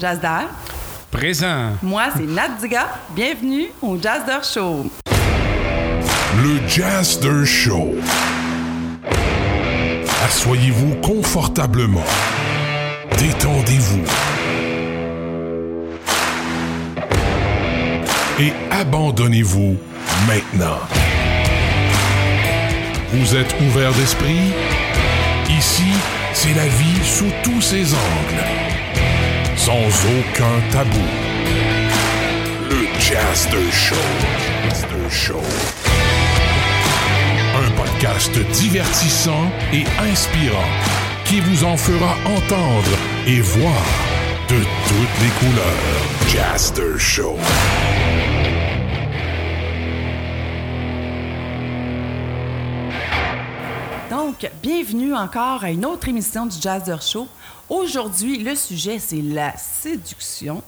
Jazzer. Présent. Moi, c'est Nat Diga. Bienvenue au Jazzer Show. Le Jazzer Show. Assoyez-vous confortablement. Détendez-vous. Et abandonnez-vous maintenant. Vous êtes ouvert d'esprit? Ici, c'est la vie sous tous ses angles. Sans aucun tabou. Le Show. Jazzer Show. Un podcast divertissant et inspirant qui vous en fera entendre et voir de toutes les couleurs. Jazzer Show. Bienvenue encore à une autre émission du Jazzer Show. Aujourd'hui, le sujet, c'est la séduction.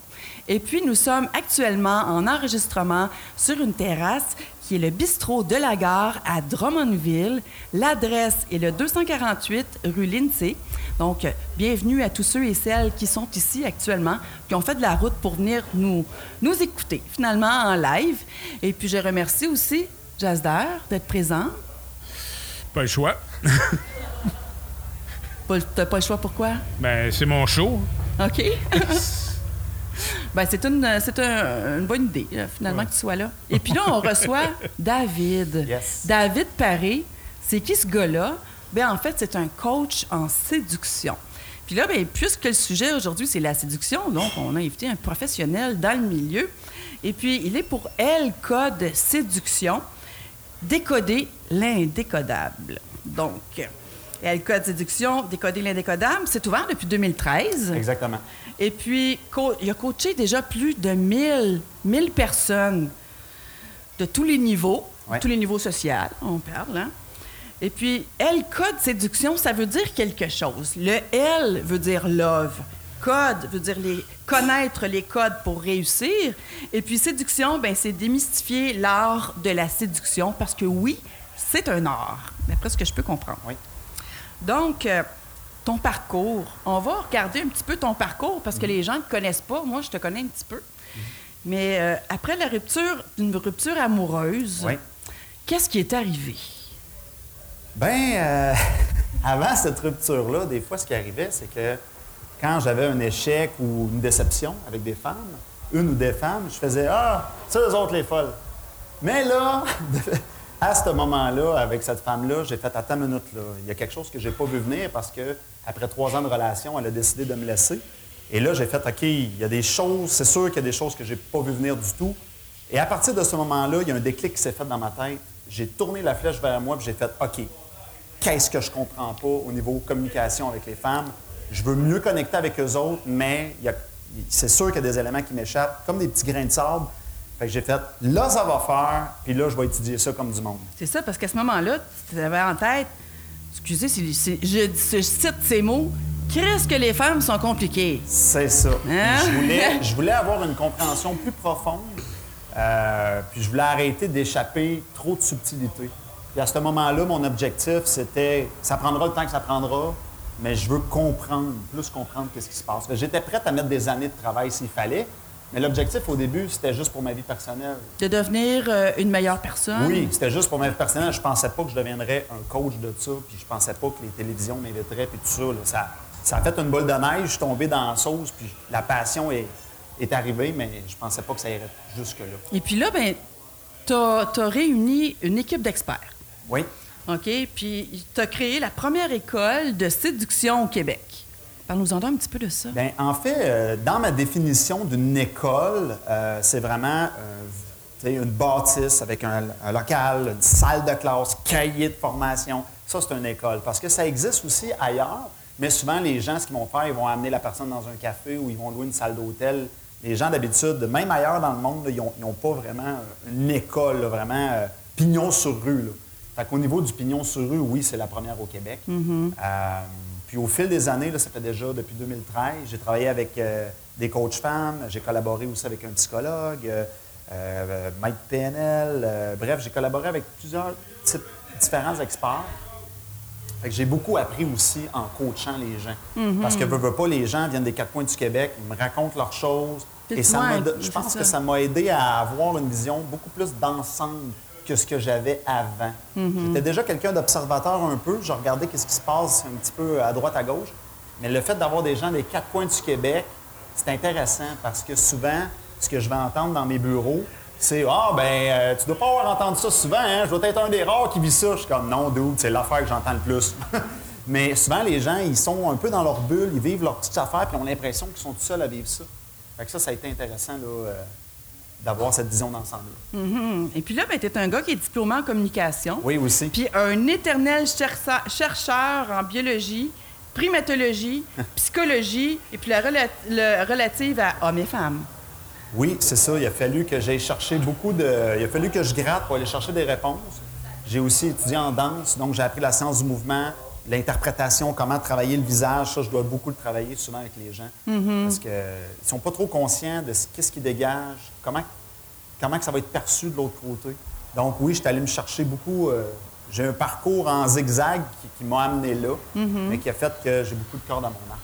Et puis, nous sommes actuellement en enregistrement sur une terrasse qui est le bistrot de la gare à Drummondville. L'adresse est le 248 rue Lindsay. Donc, bienvenue à tous ceux et celles qui sont ici actuellement, qui ont fait de la route pour venir nous, nous écouter, finalement, en live. Et puis, je remercie aussi Jazzer d'être présent. Pas le choix. Pas- T'as pas le choix, pourquoi? Ben, c'est mon show. OK. ben, c'est une, c'est un- une bonne idée, là, finalement, que tu sois là. Et puis là, on reçoit David. Yes. David Paré. C'est qui ce gars-là? Ben, en fait, c'est un coach en séduction. Puis là, ben, puisque le sujet aujourd'hui, c'est la séduction, donc on a invité un professionnel dans le milieu. Et puis, il est pour Elle Code Séduction, décoder l'indécodable. Donc, Elle Code Séduction, décoder l'indécodable, c'est ouvert depuis 2013. Exactement. Et puis, il a coaché déjà plus de 1000, 1000 personnes de tous les niveaux, Ouais. tous les niveaux sociaux, on parle. Hein? Et puis, L code séduction, ça veut dire quelque chose. Le L veut dire love. Code veut dire les, connaître les codes pour réussir. Et puis, séduction, ben, c'est démystifier l'art de la séduction parce que oui, c'est un art, d'après ce que je peux comprendre. Oui. Donc, euh, ton parcours, on va regarder un petit peu ton parcours parce que les gens ne te connaissent pas. Moi, je te connais un petit peu. Mais euh, après la rupture, une rupture amoureuse, Oui. qu'est-ce qui est arrivé? Ben, euh, avant cette rupture-là, des fois, ce qui arrivait, c'est que quand j'avais un échec ou une déception avec des femmes, une ou des femmes, je faisais Ah, c'est eux autres les folles. Mais là, à ce moment-là, avec cette femme-là, j'ai fait Attends une minute, là. Il y a quelque chose que j'ai pas vu venir parce que après trois ans de relation, elle a décidé de me laisser. Et là, j'ai fait OK, il y a des choses, c'est sûr qu'il y a des choses que j'ai pas vu venir du tout. Et à partir de ce moment-là, il y a un déclic qui s'est fait dans ma tête. J'ai tourné la flèche vers moi et j'ai fait OK, qu'est-ce que je comprends pas au niveau communication avec les femmes? Je veux mieux connecter avec eux autres, mais c'est sûr qu'il y a des éléments qui m'échappent, comme des petits grains de sable. Fait que j'ai fait, là, ça va faire, puis là, je vais étudier ça comme du monde. C'est ça, parce qu'à ce moment-là, tu avais en tête, excusez, je, je cite ces mots, qu'est-ce que les femmes sont compliquées? C'est ça. Hein? Je, voulais, je voulais avoir une compréhension plus profonde, euh, puis je voulais arrêter d'échapper trop de subtilité. Puis à ce moment-là, mon objectif, c'était, ça prendra le temps que ça prendra, mais je veux comprendre, plus comprendre qu'est-ce qui se passe. J'étais prête à mettre des années de travail s'il fallait, mais l'objectif au début, c'était juste pour ma vie personnelle. De devenir euh, une meilleure personne? Oui, c'était juste pour ma vie personnelle. Je pensais pas que je deviendrais un coach de ça, puis je pensais pas que les télévisions m'inviteraient, puis tout ça. là. Ça, ça a fait une boule de neige, je suis tombé dans la sauce, puis la passion est, est arrivée, mais je pensais pas que ça irait jusque-là. Et puis là, ben, tu as, réuni une équipe d'experts. Oui. OK? Puis tu as créé la première école de séduction au Québec. Parle-nous-en un petit peu de ça. Bien, en fait, euh, dans ma définition d'une école, euh, c'est vraiment euh, une bâtisse avec un, un local, une salle de classe, cahier de formation. Ça, c'est une école. Parce que ça existe aussi ailleurs, mais souvent, les gens, ce qu'ils vont faire, ils vont amener la personne dans un café ou ils vont louer une salle d'hôtel. Les gens, d'habitude, même ailleurs dans le monde, là, ils n'ont pas vraiment une école, là, vraiment pignon sur rue. Là. Fait qu'au niveau du pignon sur rue, oui, c'est la première au Québec. Euh, puis au fil des années, là, ça fait déjà depuis 2013, j'ai travaillé avec euh, des coachs femmes, j'ai collaboré aussi avec un psychologue, euh, euh, Mike PNL, bref, j'ai collaboré avec plusieurs types, différents experts. Fait que j'ai beaucoup appris aussi en coachant les gens. Parce que veux, veux pas, les gens viennent des quatre coins du Québec, ils me racontent leurs choses. Et ça je pense ça. que ça m'a aidé à avoir une vision beaucoup plus d'ensemble que ce que j'avais avant. J'étais déjà quelqu'un d'observateur un peu. Je regardais qu'est-ce qui se passe un petit peu à droite, à gauche. Mais le fait d'avoir des gens des quatre coins du Québec, c'est intéressant parce que souvent, ce que je vais entendre dans mes bureaux, c'est Ah, ben, euh, tu dois pas avoir entendu ça souvent, hein? Je dois être un des rares qui vit ça. Je suis comme Non, dude, c'est l'affaire que j'entends le plus. Mais souvent, les gens, ils sont un peu dans leur bulle, ils vivent leur petite affaire, puis ont l'impression qu'ils sont tout seuls à vivre ça. Fait que ça, ça a été intéressant, là, euh, d'avoir cette vision d'ensemble. Mhm. Et puis là, ben, tu es un gars qui est diplômé en communication. Oui, aussi. Puis un éternel chercheur en biologie, primatologie, psychologie, et puis la rela- le relative à hommes et femmes. Oui, c'est ça. Il a fallu que j'aille chercher beaucoup de. Il a fallu que je gratte pour aller chercher des réponses. J'ai aussi étudié en danse, donc j'ai appris la science du mouvement, l'interprétation, comment travailler le visage. Ça, je dois beaucoup le travailler souvent avec les gens. Parce qu'ils ne sont pas trop conscients de ce qu'est-ce qui dégage, comment, comment que ça va être perçu de l'autre côté. Donc oui, je suis allé me chercher beaucoup. euh, j'ai un parcours en zigzag qui, qui m'a amené là, mais qui a fait que j'ai beaucoup de cordes à mon arc.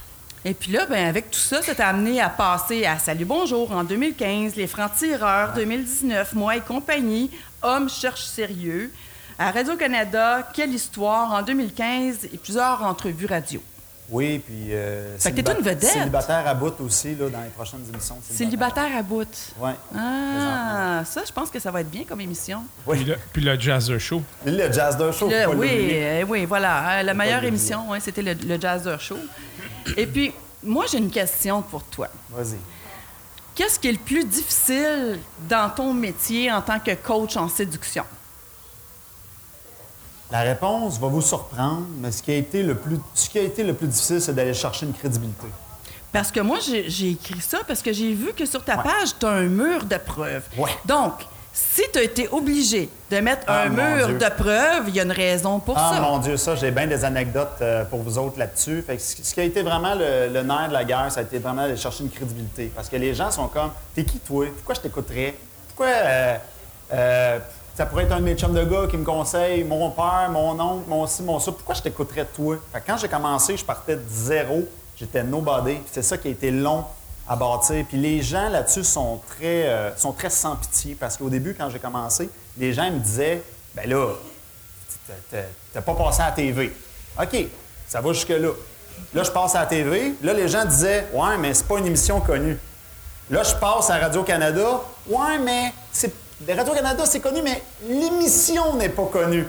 Et puis là, ben, avec tout ça, ça t'a amené à passer à Salut Bonjour en 2015, Les Francs-Tireurs 2019, Moi et compagnie, Hommes cherchent sérieux, à Radio-Canada, Quelle histoire en 2015 et plusieurs entrevues radio. Oui, puis. Euh, Fait que t'es une vedette. Célibataire à bout aussi, là, dans les prochaines émissions. Célibataire à bout. Oui. Ah, ça, je pense que ça va être bien comme émission. Puis, le, puis le Jazz Show. Le Jazz de Show, Le- pas oui, euh, oui, voilà. hein, la meilleure émission, ouais, c'était le, le Jazzer Show. Et puis, moi, j'ai une question pour toi. Vas-y. Qu'est-ce qui est le plus difficile dans ton métier en tant que coach en séduction? La réponse va vous surprendre, mais ce qui a été le plus, ce qui a été le plus difficile, c'est d'aller chercher une crédibilité. Parce que moi, j'ai écrit ça parce que j'ai vu que sur ta Ouais. page, tu as un mur de preuves. Ouais. Donc, si tu as été obligé de mettre Ah, un mur Dieu. de preuves, il y a une raison pour Ah ça. mon Dieu, ça, j'ai bien des anecdotes euh, pour vous autres là-dessus. Fait que ce qui a été vraiment le, le nerf de la guerre, ça a été vraiment d'aller chercher une crédibilité. Parce que les gens sont comme, t'es qui toi? Pourquoi je t'écouterais? Pourquoi euh, euh, ça pourrait être un de mes chums de gars qui me conseille, mon père, mon oncle, mon ci, mon ça. Pourquoi je t'écouterais toi? Fait quand j'ai commencé, je partais de zéro. J'étais nobody. C'est ça qui a été long à bâtir. Puis les gens là-dessus sont très, euh, sont très sans pitié. Parce qu'au début, quand j'ai commencé, les gens me disaient, ben là, T'as pas passé à la TV. OK, ça va jusque-là. Là, je passe à la TV. Là, les gens disaient Ouais, mais c'est pas une émission connue. Là, je passe à Radio-Canada. Ouais, mais c'est. Radio-Canada, c'est connu, mais l'émission n'est pas connue.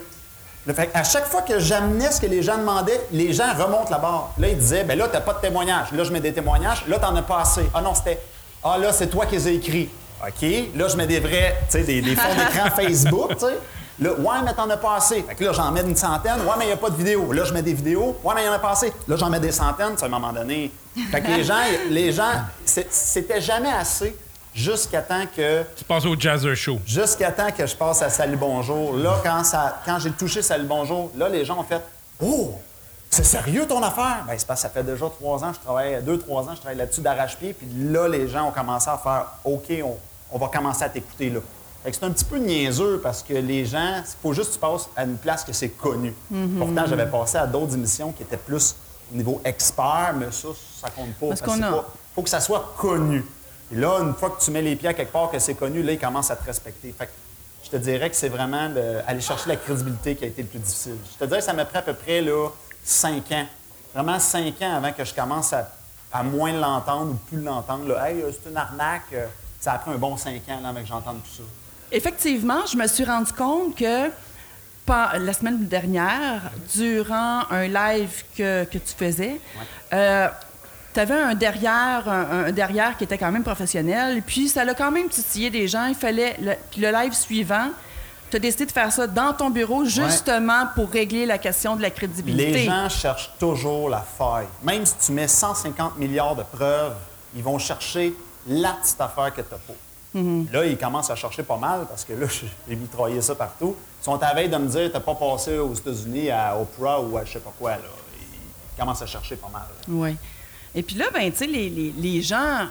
Là, fait à chaque fois que j'amenais ce que les gens demandaient, les gens remontent la barre. Là, ils disaient ben là, t'as pas de témoignages. Là, je mets des témoignages. Là, t'en as pas assez. Ah non, c'était. Ah là, c'est toi qui les as écrits. OK? Là, je mets des vrais, tu sais, des, des fonds d'écran Facebook, tu sais. Là, ouais, mais t'en as pas assez. Fait que là, j'en mets une centaine. Ouais, mais il n'y a pas de vidéo. Là, je mets des vidéos. Ouais, mais il y en a pas assez. Là, j'en mets des centaines. À un moment donné. Fait que les gens, les gens, c'était jamais assez jusqu'à temps que Tu passes au Jazz Show. Jusqu'à temps que je passe à Salut Bonjour. Là, quand, ça, quand j'ai touché Salut Bonjour, là, les gens ont fait Oh, c'est sérieux ton affaire? Bien, c'est parce que ça fait déjà trois ans, je travaille, deux, trois ans, je travaille là-dessus d'arrache-pied. Puis là, les gens ont commencé à faire OK, on, on va commencer à t'écouter là. Fait que c'est un petit peu niaiseux parce que les gens, il faut juste que tu passes à une place que c'est connu. Pourtant, j'avais passé à d'autres émissions qui étaient plus au niveau expert, mais ça, ça compte pas. Parce que qu'on a- pas- faut que ça soit connu. Et là, une fois que tu mets les pieds à quelque part, que c'est connu, là, ils commencent à te respecter. Fait que je te dirais que c'est vraiment le- aller chercher la crédibilité qui a été le plus difficile. Je te dirais que ça m'a pris à peu près là, cinq ans. Vraiment cinq ans avant que je commence à, à moins l'entendre ou plus l'entendre. là. Hey, euh, c'est une arnaque. Euh, Ça a pris un bon cinq ans là, avant que j'entende tout ça. Effectivement, je me suis rendu compte que la semaine dernière, durant un live que, que tu faisais, tu avais un derrière, un, un derrière qui était quand même professionnel, puis ça l'a quand même titillé des gens. Il fallait. le- puis le live suivant, tu as décidé de faire ça dans ton bureau, justement pour régler la question de la crédibilité. Les gens cherchent toujours la faille. Même si tu mets 150 milliards de preuves, ils vont chercher la petite affaire que tu n'as pas. Là, ils commencent à chercher pas mal parce que là, j'ai mitraillé ça partout. Ils sont à veille de me dire t'as pas passé aux États-Unis à Oprah ou à je sais pas quoi. Là. Ils commencent à chercher pas mal. Oui. Et puis là, ben, tu sais, les, les- les gens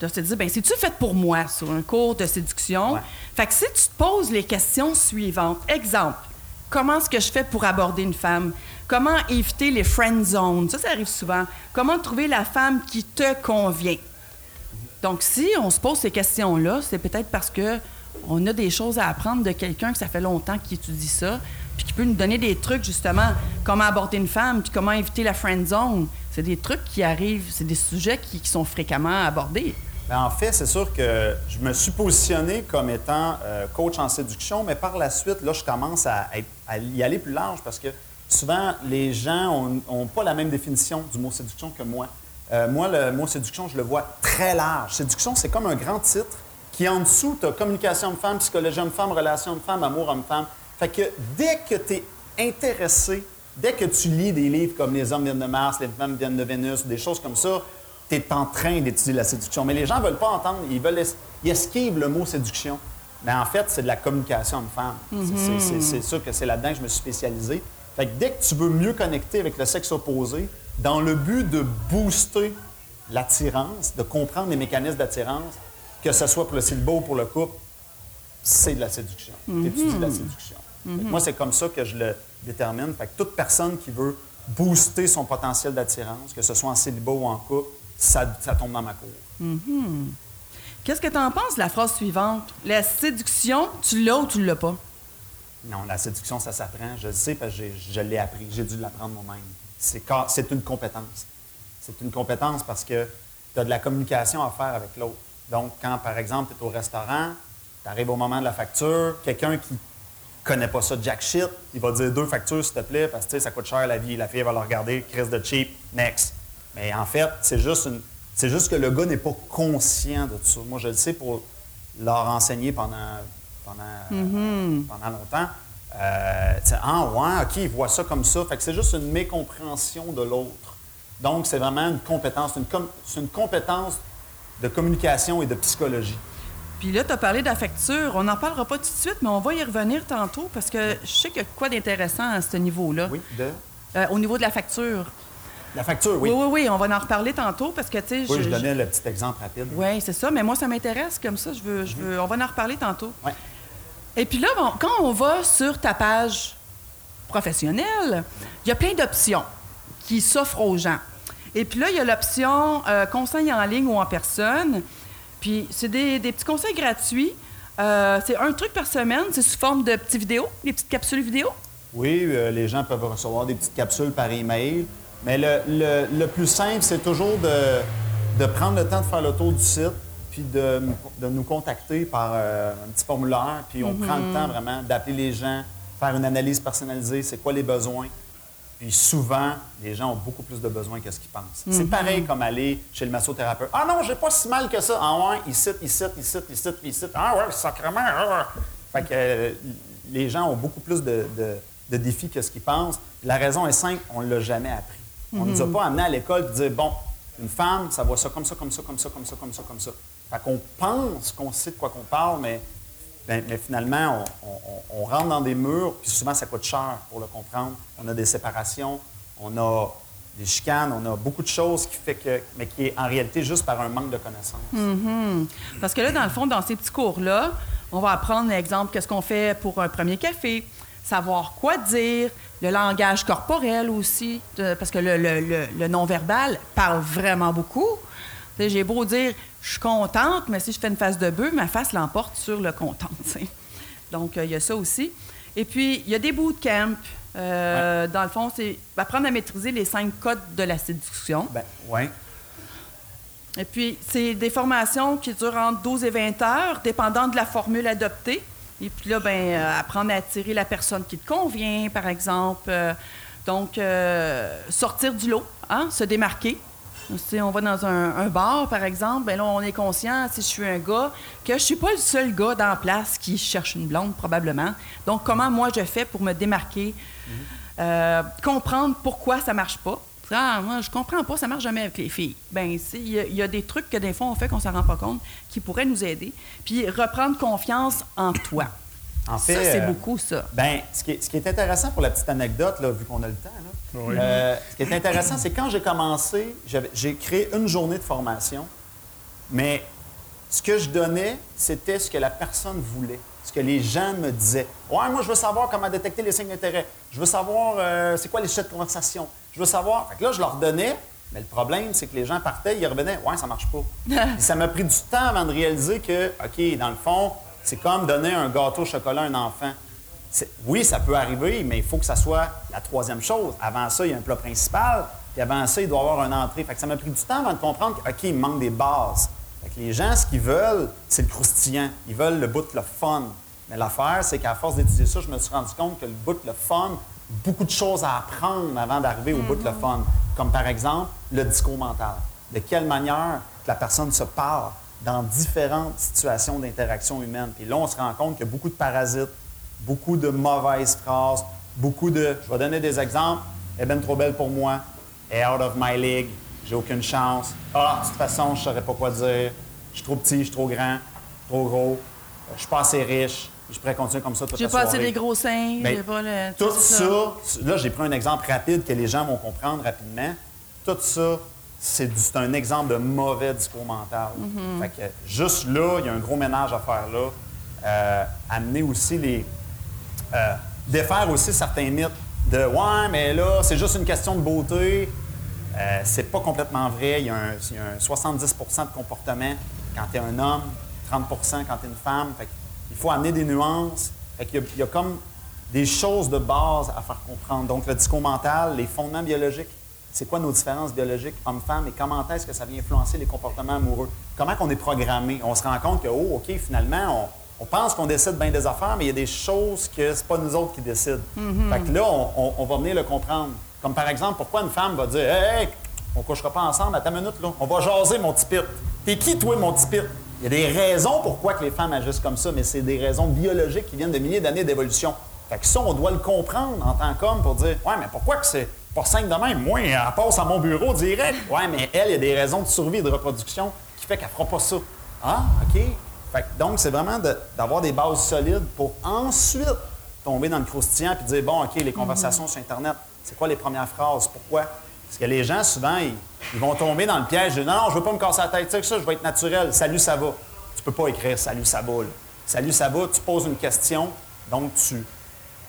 doivent se dire, ben, c'est-tu fait pour moi sur un cours de séduction? Ouais. Fait que si tu te poses les questions suivantes, exemple, comment est-ce que je fais pour aborder une femme? Comment éviter les friend zones? Ça, ça arrive souvent. Comment trouver la femme qui te convient? Donc, si on se pose ces questions-là, c'est peut-être parce que on a des choses à apprendre de quelqu'un que ça fait longtemps qu'il étudie ça, puis qui peut nous donner des trucs, justement, comment aborder une femme, puis comment éviter la friend zone. C'est des trucs qui arrivent, c'est des sujets qui, sont fréquemment abordés. Ben, en fait, c'est sûr que je me suis positionné comme étant euh, coach en séduction, mais par la suite, là, je commence à y aller plus large parce que souvent, les gens n'ont pas la même définition du mot séduction que moi. Euh, moi, le mot séduction, je le vois très large. Séduction, c'est comme un grand titre qui, en dessous, tu as communication homme-femme, psychologie homme-femme, relation homme-femme, amour homme-femme. Fait que dès que tu es intéressé, dès que tu lis des livres comme Les hommes viennent de Mars, Les femmes viennent de Vénus, des choses comme ça, tu es en train d'étudier la séduction. Mais les gens ne veulent pas entendre, ils veulent es- ils esquivent le mot séduction. Mais en fait, c'est de la communication homme-femme. C'est- c'est- sûr que c'est là-dedans que je me suis spécialisé. Fait que dès que tu veux mieux connecter avec le sexe opposé, dans le but de booster l'attirance, de comprendre les mécanismes d'attirance, que ce soit pour le célibat ou pour le couple, c'est de la séduction. Tu étudies de la séduction. Que Moi, c'est comme ça que je le détermine. Fait que toute personne qui veut booster son potentiel d'attirance, que ce soit en célibat ou en couple, ça, ça tombe dans ma cour. Qu'est-ce que tu en penses de la phrase suivante? La séduction, tu l'as ou tu l'as pas? Non, la séduction, ça s'apprend. Je le sais parce que je l'ai appris. J'ai dû l'apprendre moi-même. C'est une compétence. C'est une compétence parce que tu as de la communication à faire avec l'autre. Donc, quand, par exemple, tu es au restaurant, tu arrives au moment de la facture, quelqu'un qui connaît pas ça jack shit, il va dire deux factures, s'il te plaît, parce que ça coûte cher la vie. La fille va le regarder, crise de cheap, next. Mais en fait, c'est juste, une, c'est juste que le gars n'est pas conscient de tout ça. Moi, je le sais pour leur enseigner pendant, pendant, pendant longtemps. Euh, ah ouais, OK, il voit ça comme ça. Fait que c'est juste une mécompréhension de l'autre. Donc, c'est vraiment une compétence, une com- c'est une compétence de communication et de psychologie. Puis là, tu as parlé de la facture. On n'en parlera pas tout de suite, mais on va y revenir tantôt parce que je sais qu'il y a quoi d'intéressant à ce niveau-là. Oui, de? Euh, au niveau de la facture. la facture, oui. Oui, oui, oui, on va en reparler tantôt parce que, tu sais, Oui, je donnais le petit exemple rapide. Oui, c'est ça, mais moi, ça m'intéresse comme ça. Je veux, je veux, on va en reparler tantôt. Ouais. Et puis là, bon, quand on va sur ta page professionnelle, il y a plein d'options qui s'offrent aux gens. Et puis là, il y a l'option euh, conseil en ligne ou en personne. Puis c'est des, des petits conseils gratuits. Euh, c'est un truc par semaine, c'est sous forme de petites vidéos, des petites capsules vidéo. Oui, euh, les gens peuvent recevoir des petites capsules par email. Mais le, le- le plus simple, c'est toujours de, de prendre le temps de faire le tour du site, puis de, de nous contacter par euh, un petit formulaire. Puis on prend le temps vraiment d'appeler les gens, faire une analyse personnalisée, c'est quoi les besoins. Puis souvent, les gens ont beaucoup plus de besoins que ce qu'ils pensent. C'est pareil comme aller chez le massothérapeute. Ah non, j'ai pas si mal que ça. Ah ouais, ici, ici, ici, ici, puis ici. Ah ouais, sacrément. ah ouais. Fait que euh, les gens ont beaucoup plus de, de- de défis que ce qu'ils pensent. La raison est simple, on ne l'a jamais appris. On ne nous a pas amené à l'école et dire, bon, une femme, ça voit ça comme ça, comme ça, comme ça, comme ça, comme ça, comme ça. Fait qu'on pense qu'on sait de quoi qu'on parle, mais, ben, mais finalement, on, rentre dans des murs, puis souvent, ça coûte cher pour le comprendre. On a des séparations, on a des chicanes, on a beaucoup de choses qui fait que, mais qui est en réalité juste par un manque de connaissances. Parce que là, dans le fond, dans ces petits cours-là, on va apprendre, exemple, qu'est-ce qu'on fait pour un premier café, savoir quoi dire, le langage corporel aussi, parce que le non-verbal parle vraiment beaucoup. J'ai beau dire, je suis contente, mais si je fais une face de bœuf, ma face l'emporte sur le content. tu sais. Donc, euh, il y a ça aussi. Et puis, il y a des bootcamps. Euh, Dans le fond, c'est apprendre à maîtriser les cinq codes de la séduction. Ben, oui. Et puis, c'est des formations qui durent entre 12 et 20 heures, dépendant de la formule adoptée. Et puis là, ben, euh, apprendre à attirer la personne qui te convient, par exemple. Donc, sortir du lot, hein, se démarquer. Si on va dans un, un bar, par exemple, ben là, on est conscient, si je suis un gars, que je suis pas le seul gars dans la place qui cherche une blonde, probablement. Donc, comment moi je fais pour me démarquer, euh, comprendre pourquoi ça marche pas? Ah, moi, je comprends pas, ça marche jamais avec les filles. Ben, il y, a- il y a des trucs que des fois on fait qu'on s'en rend pas compte, qui pourraient nous aider. Puis reprendre confiance en toi. En ça, fait, c'est euh, beaucoup ça. Ben, ce qui, est, ce qui est intéressant pour la petite anecdote, là, vu qu'on a le temps, là, Oui. euh, ce qui est intéressant, c'est quand j'ai commencé, j'ai créé une journée de formation, mais ce que je donnais, c'était ce que la personne voulait, ce que les gens me disaient. Ouais, moi, je veux savoir comment détecter les signes d'intérêt. Je veux savoir euh, c'est quoi les sujets de conversation. Je veux savoir. Fait que là, je leur donnais, mais le problème, c'est que les gens partaient, ils revenaient. Ouais, ça marche pas. Ça m'a pris du temps avant de réaliser que, OK, dans le fond, c'est comme donner un gâteau au chocolat à un enfant. Oui, ça peut arriver, mais il faut que ça soit la troisième chose. Avant ça, il y a un plat principal, puis avant ça, il doit y avoir une entrée. Fait que ça m'a pris du temps avant de comprendre que, OK, il me manque des bases. Fait que les gens, ce qu'ils veulent, c'est le croustillant. Ils veulent le bout, le fun. Mais l'affaire, c'est qu'à force d'étudier ça, je me suis rendu compte que le bout, le fun, beaucoup de choses à apprendre avant d'arriver au bout, le fun. Comme par exemple, le discours mental. De quelle manière que la personne se parle dans différentes situations d'interaction humaine. Puis là, on se rend compte qu'il y a beaucoup de parasites, beaucoup de mauvaises phrases, beaucoup de. Je vais donner des exemples. Elle est bien trop belle pour moi. Elle est out of my league. J'ai aucune chance. Ah, de toute façon, je ne saurais pas quoi dire. Je suis trop petit, je suis trop grand, trop gros. Je suis pas assez riche. Je pourrais continuer comme ça toute J'ai la pas assez soirée. des gros seins, Ben, j'ai pas le. Tout ça, là, j'ai pris un exemple rapide que les gens vont comprendre rapidement. Tout ça, c'est un exemple de mauvais discours mental. Fait que juste là, il y a un gros ménage à faire là. Euh, amener aussi les. Euh, défaire aussi certains mythes de Ouais, mais là, c'est juste une question de beauté. Euh, c'est pas complètement vrai. Il y a un, il y a un 70% de comportement quand tu es un homme, 30% quand tu es une femme. Fait il faut amener des nuances. Fait il y a comme des choses de base à faire comprendre. Donc, le discours mental, les fondements biologiques, c'est quoi nos différences biologiques hommes-femmes et comment est-ce que ça vient influencer les comportements amoureux? Comment qu'on est programmé? On se rend compte que, oh, OK, finalement, on, pense qu'on décide bien des affaires, mais il y a des choses que c'est pas nous autres qui décident. Fait que là, on, on- on va venir le comprendre. Comme par exemple, pourquoi une femme va dire, hey, hey, on couchera pas ensemble à ta minute, là. On va jaser, mon petit pit. T'es qui, toi, mon petit pit? Il y a des raisons pourquoi que les femmes agissent comme ça, mais c'est des raisons biologiques qui viennent de milliers d'années d'évolution. Fait que ça, on doit le comprendre en tant qu'homme pour dire Ouais, mais pourquoi que c'est pas simple de même? Moi, elle passe à mon bureau direct. Ouais, mais elle, il y a des raisons de survie et de reproduction qui fait qu'elle fera pas ça. Ah, OK. Fait que donc, c'est vraiment de- d'avoir des bases solides pour ensuite tomber dans le croustillant puis dire Bon, OK, les conversations sur Internet, c'est quoi les premières phrases? Pourquoi? Parce que les gens, souvent, ils, ils vont tomber dans le piège de Non, non, je veux pas me casser la tête, tu sais que ça, je vais être naturel. Salut, ça va. Tu peux pas écrire Salut, ça va. là. Salut, ça va, tu poses une question, donc tu,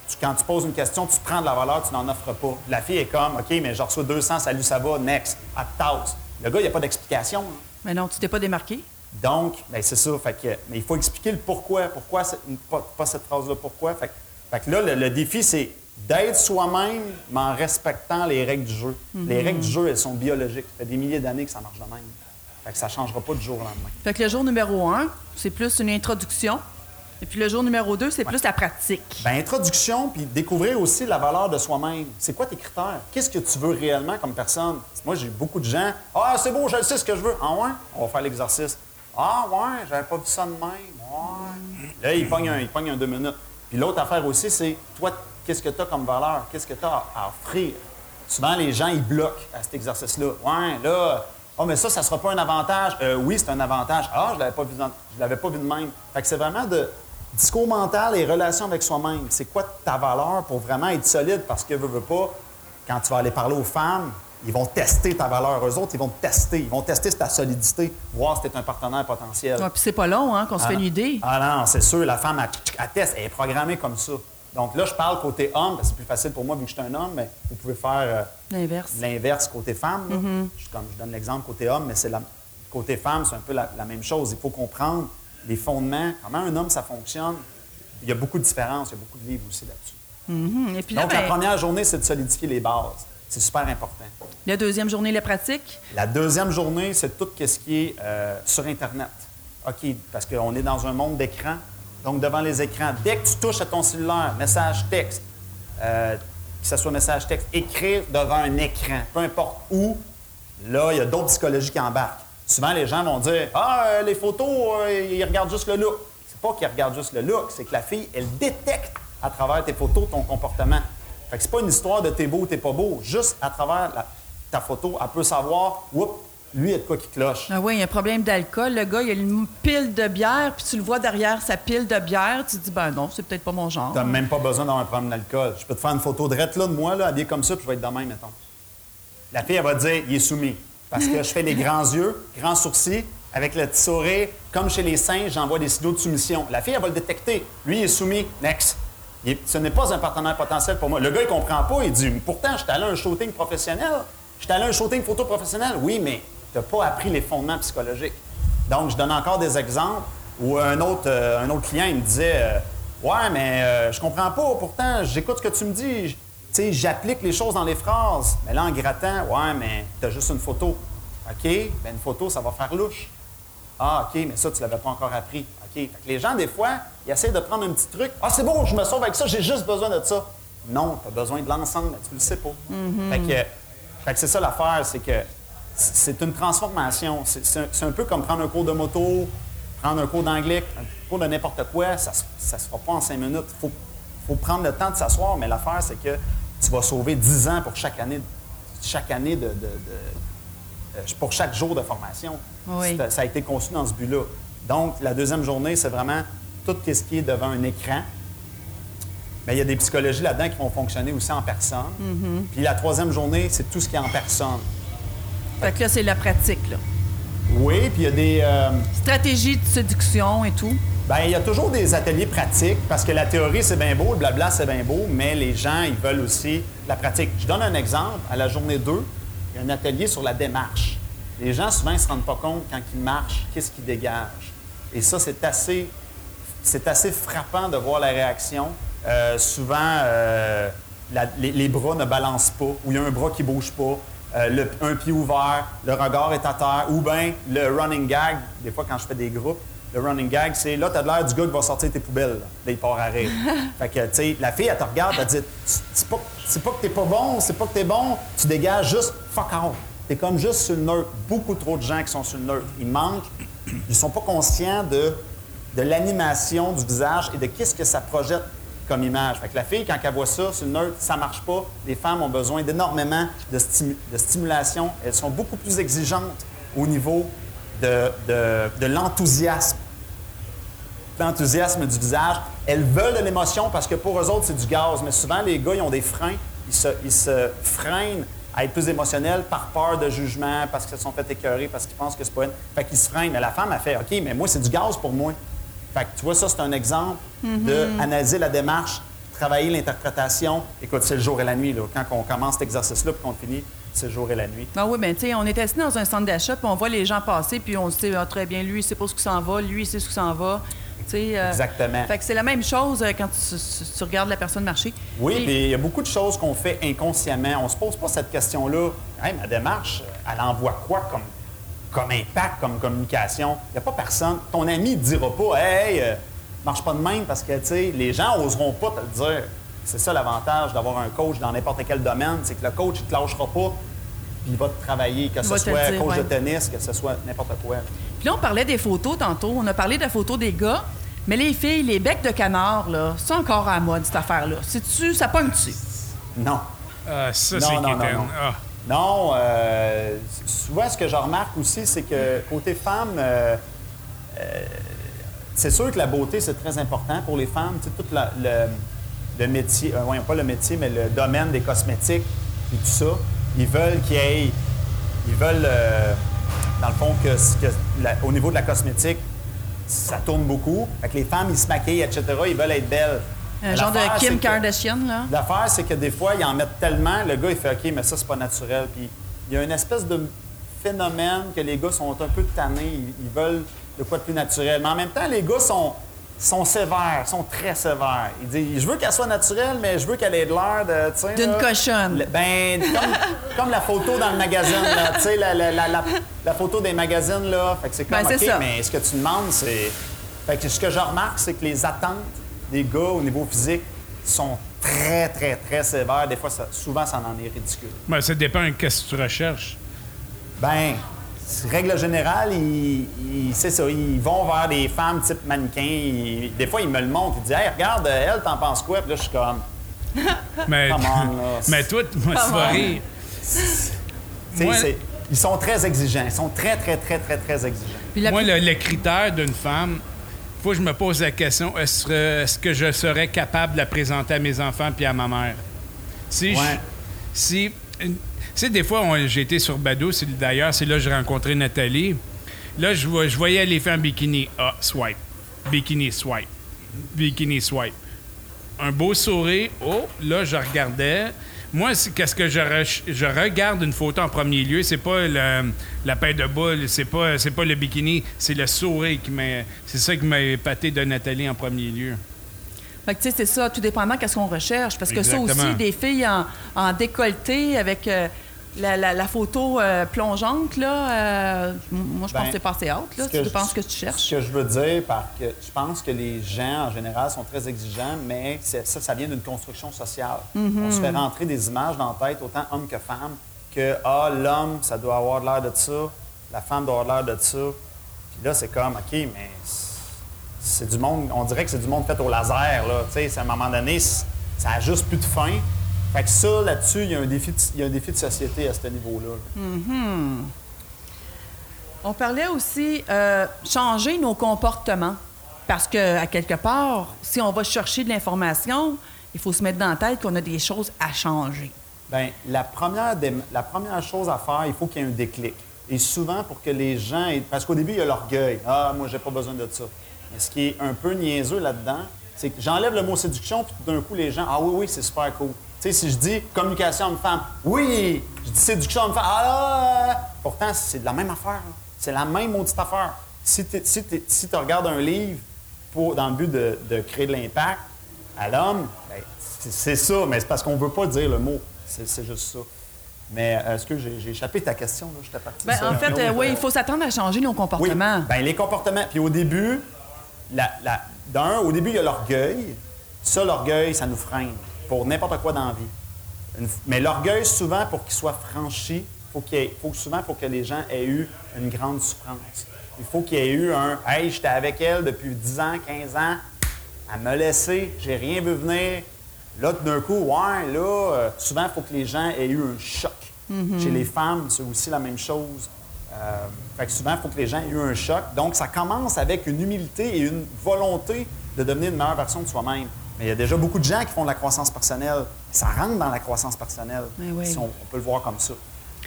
tu- quand tu poses une question, tu prends de la valeur, tu n'en offres pas. La fille est comme OK, mais je reçois 200, salut, ça va, next, à tasse. Le gars, il n'y a pas d'explication. Mais non, tu t'es pas démarqué? Donc, ben c'est ça. Fait que, mais il faut expliquer le pourquoi. Pourquoi cette- pas, pas cette phrase-là, pourquoi. Fait, que- fait que là, le, le défi, c'est d'être soi-même, mais en respectant les règles du jeu. Les règles du jeu, elles sont biologiques. Ça fait des milliers d'années que ça marche de même. Fait que ça ne changera pas du jour au lendemain. Fait que le jour numéro un, c'est plus une introduction. Et puis le jour numéro deux, c'est plus la pratique. Ben, introduction, puis découvrir aussi la valeur de soi-même. C'est quoi tes critères? Qu'est-ce que tu veux réellement comme personne? Moi, j'ai beaucoup de gens. Ah, c'est beau, je sais ce que je veux. Ah ouais? On va faire l'exercice. Ah ouais, j'avais pas vu ça de même. Ouais. Là, il pogne un, il pogne un deux minutes. Puis l'autre affaire aussi, c'est toi, qu'est-ce que tu as comme valeur? Qu'est-ce que tu as à offrir? Souvent, les gens, ils bloquent à cet exercice-là. Ouais, là, oh, mais ça, ça sera pas un avantage. Euh, oui, c'est un avantage. Ah, je l'avais pas vu, l'avais pas vu de même. Fait que c'est vraiment de discours mental et relation avec soi-même. C'est quoi ta valeur pour vraiment être solide? Parce que, veux, veux pas, quand tu vas aller parler aux femmes, ils vont tester ta valeur. Eux autres, ils vont te tester. Ils vont tester ta solidité, voir si tu es un partenaire potentiel. Ouais, puis c'est pas long, hein, qu'on se Ah fait une idée. Ah non, c'est sûr, la femme, elle, elle teste, elle est programmée comme ça. Donc là, je parle côté homme, parce que c'est plus facile pour moi vu que je suis un homme, mais vous pouvez faire euh, L'inverse. côté femme. là. je, comme je donne l'exemple côté homme, mais c'est la, côté femme, c'est un peu la, la même chose. Il faut comprendre les fondements, comment un homme, ça fonctionne. Il y a beaucoup de différences, il y a beaucoup de livres aussi là-dessus. Mhm. Et puis là, Donc, la ben, première journée, c'est de solidifier les bases. C'est super important. la deuxième journée, la pratique? La deuxième journée, c'est tout ce qui est euh, sur Internet. OK, parce qu'on est dans un monde d'écran. Donc, devant les écrans, dès que tu touches à ton cellulaire, message texte, euh, que ce soit message texte, écrire devant un écran, peu importe où, là, il y a d'autres psychologies qui embarquent. Souvent, les gens vont dire Ah, euh, les photos, euh, ils regardent juste le look. C'est pas qu'ils regardent juste le look, c'est que la fille, elle détecte à travers tes photos ton comportement. Fait que c'est pas une histoire de t'es beau ou t'es pas beau. Juste à travers la- ta photo, elle peut savoir, oups, lui, il y a de quoi qui cloche. Ah oui, il y a un problème d'alcool. Le gars, il a une pile de bière, puis tu le vois derrière sa pile de bière. Tu te dis, ben non, c'est peut-être pas mon genre. T'as même pas besoin d'avoir un problème d'alcool. Je peux te faire une photo de là de moi, là, habillé comme ça, puis je vais être de même, mettons. La fille, elle va dire, il est soumis. Parce que je fais les grands yeux, grands sourcils, avec le petit sourire. Comme chez les singes, j'envoie des signaux de soumission. La fille, elle va le détecter. Lui, il est soumis. Next. Ce n'est pas un partenaire potentiel pour moi. Le gars, il comprend pas. Il dit Pourtant, je suis allé à un shooting professionnel. Je suis allé à un shooting photo professionnel. Oui, mais tu n'as pas appris les fondements psychologiques. Donc, je donne encore des exemples où un autre, euh, un autre client, il me disait euh, Ouais, mais euh, je comprends pas. Pourtant, j'écoute ce que tu me dis. Tu j'applique les choses dans les phrases. Mais là, en grattant, ouais, mais tu as juste une photo. OK, ben une photo, ça va faire louche. Ah, OK, mais ça, tu l'avais pas encore appris. OK. Fait que les gens, des fois, ils essaient de prendre un petit truc. Ah, c'est bon, je me sauve avec ça, j'ai juste besoin de ça. Non, tu as besoin de l'ensemble, mais tu le sais pas. Fait que, fait que c'est ça l'affaire, c'est que c'est une transformation. C'est un, peu comme prendre un cours de moto, prendre un cours d'anglais, un cours de n'importe quoi. Ça ne se fera pas en cinq minutes. Il faut, faut prendre le temps de s'asseoir, mais l'affaire, c'est que tu vas sauver 10 ans pour chaque année, chaque année de- de- de, euh, pour chaque jour de formation. Oui. Ça a été conçu dans ce but-là. Donc, la deuxième journée, c'est vraiment tout ce qui est devant un écran. Mais il y a des psychologies là-dedans qui vont fonctionner aussi en personne. Mm-hmm. Puis la troisième journée, c'est tout ce qui est en personne. Fait que là, c'est la pratique, là. Oui, puis il y a des... euh, Stratégie de séduction et tout. ben, il y a toujours des ateliers pratiques parce que la théorie, c'est bien beau, le blabla, c'est bien beau, mais les gens, ils veulent aussi la pratique. Je donne un exemple. À la journée 2, il y a un atelier sur la démarche. Les gens, souvent, ne se rendent pas compte quand ils marchent, qu'est-ce qu'ils dégagent. Et ça, c'est assez, c'est assez frappant de voir la réaction. Euh, souvent, euh, la- les, les bras ne balancent pas, ou il y a un bras qui ne bouge pas, euh, le- un pied ouvert, le regard est à terre, ou bien le running gag, des fois quand je fais des groupes, le running gag, c'est là, tu as l'air du gars qui va sortir tes poubelles. Là, il part à rire. fait que, tu sais, la fille, elle te regarde, elle te dit c'est pas, c'est pas que t'es pas bon, c'est pas que t'es bon, tu dégages juste fuck out. T'es comme juste sur le neutre. Beaucoup trop de gens qui sont sur le neutre. Ils manquent, ils sont pas conscients de, de l'animation du visage et de qu'est-ce que ça projette comme image. Fait que la fille, quand elle voit ça le neutre, ça marche pas. Les femmes ont besoin d'énormément de, de stimulation. Elles sont beaucoup plus exigeantes au niveau de, de- de l'enthousiasme l'enthousiasme du visage. Elles veulent de l'émotion parce que pour eux autres, c'est du gaz. Mais souvent, les gars, ils ont des freins. Ils se, ils se freinent à être plus émotionnels par peur de jugement, parce qu'ils se sont fait écœurer, parce qu'ils pensent que c'est pas une... Fait qu'ils se freinent. Mais la femme a fait OK, mais moi, c'est du gaz pour moi. Fait que tu vois, ça, c'est un exemple d'analyser la démarche, travailler l'interprétation. Écoute, c'est le jour et la nuit. Là. Quand on commence cet exercice-là puis qu'on finit, c'est le jour et la nuit. Ah oui, bien, tu sais, on est assis dans un centre d'achat, puis on voit les gens passer, puis on se dit, ah, très bien, lui, il sait pas ce qui s'en va, lui, il sait ce qui s'en va. Euh, Exactement. Fait que c'est la même chose euh, quand tu, tu- tu regardes la personne marcher. Oui, Puis- il y a beaucoup de choses qu'on fait inconsciemment. On se pose pas cette question-là. Hey, ma démarche, elle envoie quoi comme, comme impact, comme communication? Il n'y a pas personne. Ton ami ne dira pas, hey, euh, marche pas de même parce que, les gens oseront pas te le dire. C'est ça l'avantage d'avoir un coach dans n'importe quel domaine, c'est que le coach, il te lâchera pas, puis il va te travailler, que ce soit dire, coach de tennis, que ce soit n'importe quoi. Puis là, on parlait des photos tantôt. On a parlé de la photo des gars. Mais les filles, les becs de canard, là, c'est encore à la mode, cette affaire-là. C'est-tu, ça pogne-tu? Non. Ah, ça, Non, c'est non, non, non. Ah. Non, euh, souvent, ce que je remarque aussi, c'est que côté femme, euh, euh, c'est sûr que la beauté, c'est très important pour les femmes. Tu sais, tout la- le, le métier, euh, voyons pas le métier, mais le domaine des cosmétiques et tout ça, ils veulent qu'il y ait, ils veulent, euh, dans le fond, que, que la- au niveau de la cosmétique, ça tourne beaucoup. Fait que les femmes, ils se maquillent, etc., ils veulent être belles. Un genre de Kim que- Kardashian, là. L'affaire, c'est que des fois, ils en mettent tellement, le gars, il fait OK, mais ça, c'est pas naturel. Puis il y a une espèce de phénomène que les gars sont un peu tannés. Ils, ils veulent de quoi de plus naturel. Mais en même temps, les gars sont, sont sévères, sont très sévères. Ils disent Je veux qu'elle soit naturelle, mais je veux qu'elle ait de l'air de. tu sais, D'une cochonne. le- ben, comme, comme la photo dans le magazine, là. Tu sais, la, la- la- la- la photo des magazines, là. Fait que c'est comme Ben, OK, ça. mais ce que tu demandes, c'est. Fait que ce que je remarque, c'est que les attentes des gars au niveau physique sont très, très, très sévères. Des fois, ça- souvent, ça en est ridicule. Ben, ça dépend de ce que tu recherches. Ben, règle générale, ils, ils- c'est ça, ils vont vers des femmes type mannequin. Ils- des fois, ils me le montrent. Ils disent Hey, regarde, elle, t'en penses quoi? Puis là, je suis comme. Mais, Come on, là. mais toi, moi, tu vas rire. Tu sais, Moi- c'est- ils sont très exigeants. Ils sont très, très, très, très, très exigeants. La Moi, plus- le, le critère d'une femme, faut que je me pose la question est-ce que- je serais capable de la présenter à mes enfants puis à ma mère? Si, je- si, sais, des fois, j'ai été sur Bado, c'est- d'ailleurs, c'est là que j'ai rencontré Nathalie. Là, je, vois- je voyais les en bikini. Ah, swipe. Bikini, swipe. Bikini, swipe. un beau sourire. Oh, là, je regardais. Moi, qu'est-ce que je, re- je regarde une photo en premier lieu, c'est pas le- la paire de boules, c'est pas, c'est pas le bikini, c'est le sourire qui m'a. C'est ça qui m'a épaté de Nathalie en premier lieu. Fait que, tu sais, c'est ça, tout dépendamment qu'est-ce qu'on recherche. Parce que ça aussi, des filles en, en décolleté avec euh, la, la- la photo euh, plongeante, là, euh, moi, je pense Ben, que c'est passé haute, là. ce Tu que je- ce que tu cherches? Ce que je veux dire, parce que je pense que les gens, en général, sont très exigeants, mais ça, ça vient d'une construction sociale. Mm-hmm. On se fait rentrer des images dans la tête, autant homme que femme, que ah, l'homme, ça doit avoir l'air de ça, la femme doit avoir l'air de ça. Puis là, c'est comme, OK, mais c'est- du monde, on dirait que c'est du monde fait au laser, là. Tu sais, c'est à un moment donné, ça n'a juste plus de fin. Fait que ça, là-dessus, il y a un défi de, il y a un défi de société à ce niveau-là. là. On parlait aussi euh, changer nos comportements. Parce que, à quelque part, si on va chercher de l'information, il faut se mettre dans la tête qu'on a des choses à changer. Bien, la première, la première chose à faire, il faut qu'il y ait un déclic. Et souvent, pour que les gens... aient- Parce qu'au début, il y a l'orgueil. Ah, moi, j'ai pas besoin de ça. Mais ce qui est un peu niaiseux là-dedans, c'est que j'enlève le mot séduction, puis tout d'un coup, les gens... Ah oui, oui, c'est super cool. Tu sais, si je dis communication homme-femme, oui! Je dis séduction homme-femme, ah là! Pourtant, c'est de la même affaire. là. C'est la même maudite affaire. Si tu si si regardes un livre pour, dans le but de, de créer de l'impact à l'homme, ben, c'est ça, mais c'est parce qu'on ne veut pas dire le mot. C'est juste ça. Mais euh, est-ce que j'ai échappé ta question? Là? Parti Ben, en fait, euh, oui, euh, il faut s'attendre à changer nos oui, comportements. ben, les comportements. Puis au début, la, la- d'un, au début, il y a l'orgueil. Ça, l'orgueil, ça nous freine pour n'importe quoi dans la vie. Une mais l'orgueil, souvent, pour qu'il soit franchi, faut qu'il faut, souvent, faut que les gens aient eu une grande souffrance. Il faut qu'il y ait eu un Hey, j'étais avec elle depuis 10 ans, 15 ans, elle m'a laissé, j'ai rien vu venir. Là, tout d'un coup, ouais, là, euh, souvent, il faut que les gens aient eu un choc. Chez les femmes, c'est aussi la même chose. Euh, fait que souvent, il faut que les gens aient eu un choc. Donc, ça commence avec une humilité et une volonté de devenir une meilleure version de soi-même. Mais il y a déjà beaucoup de gens qui font de la croissance personnelle. Ça rentre dans la croissance personnelle, Oui, si on, on peut le voir comme ça.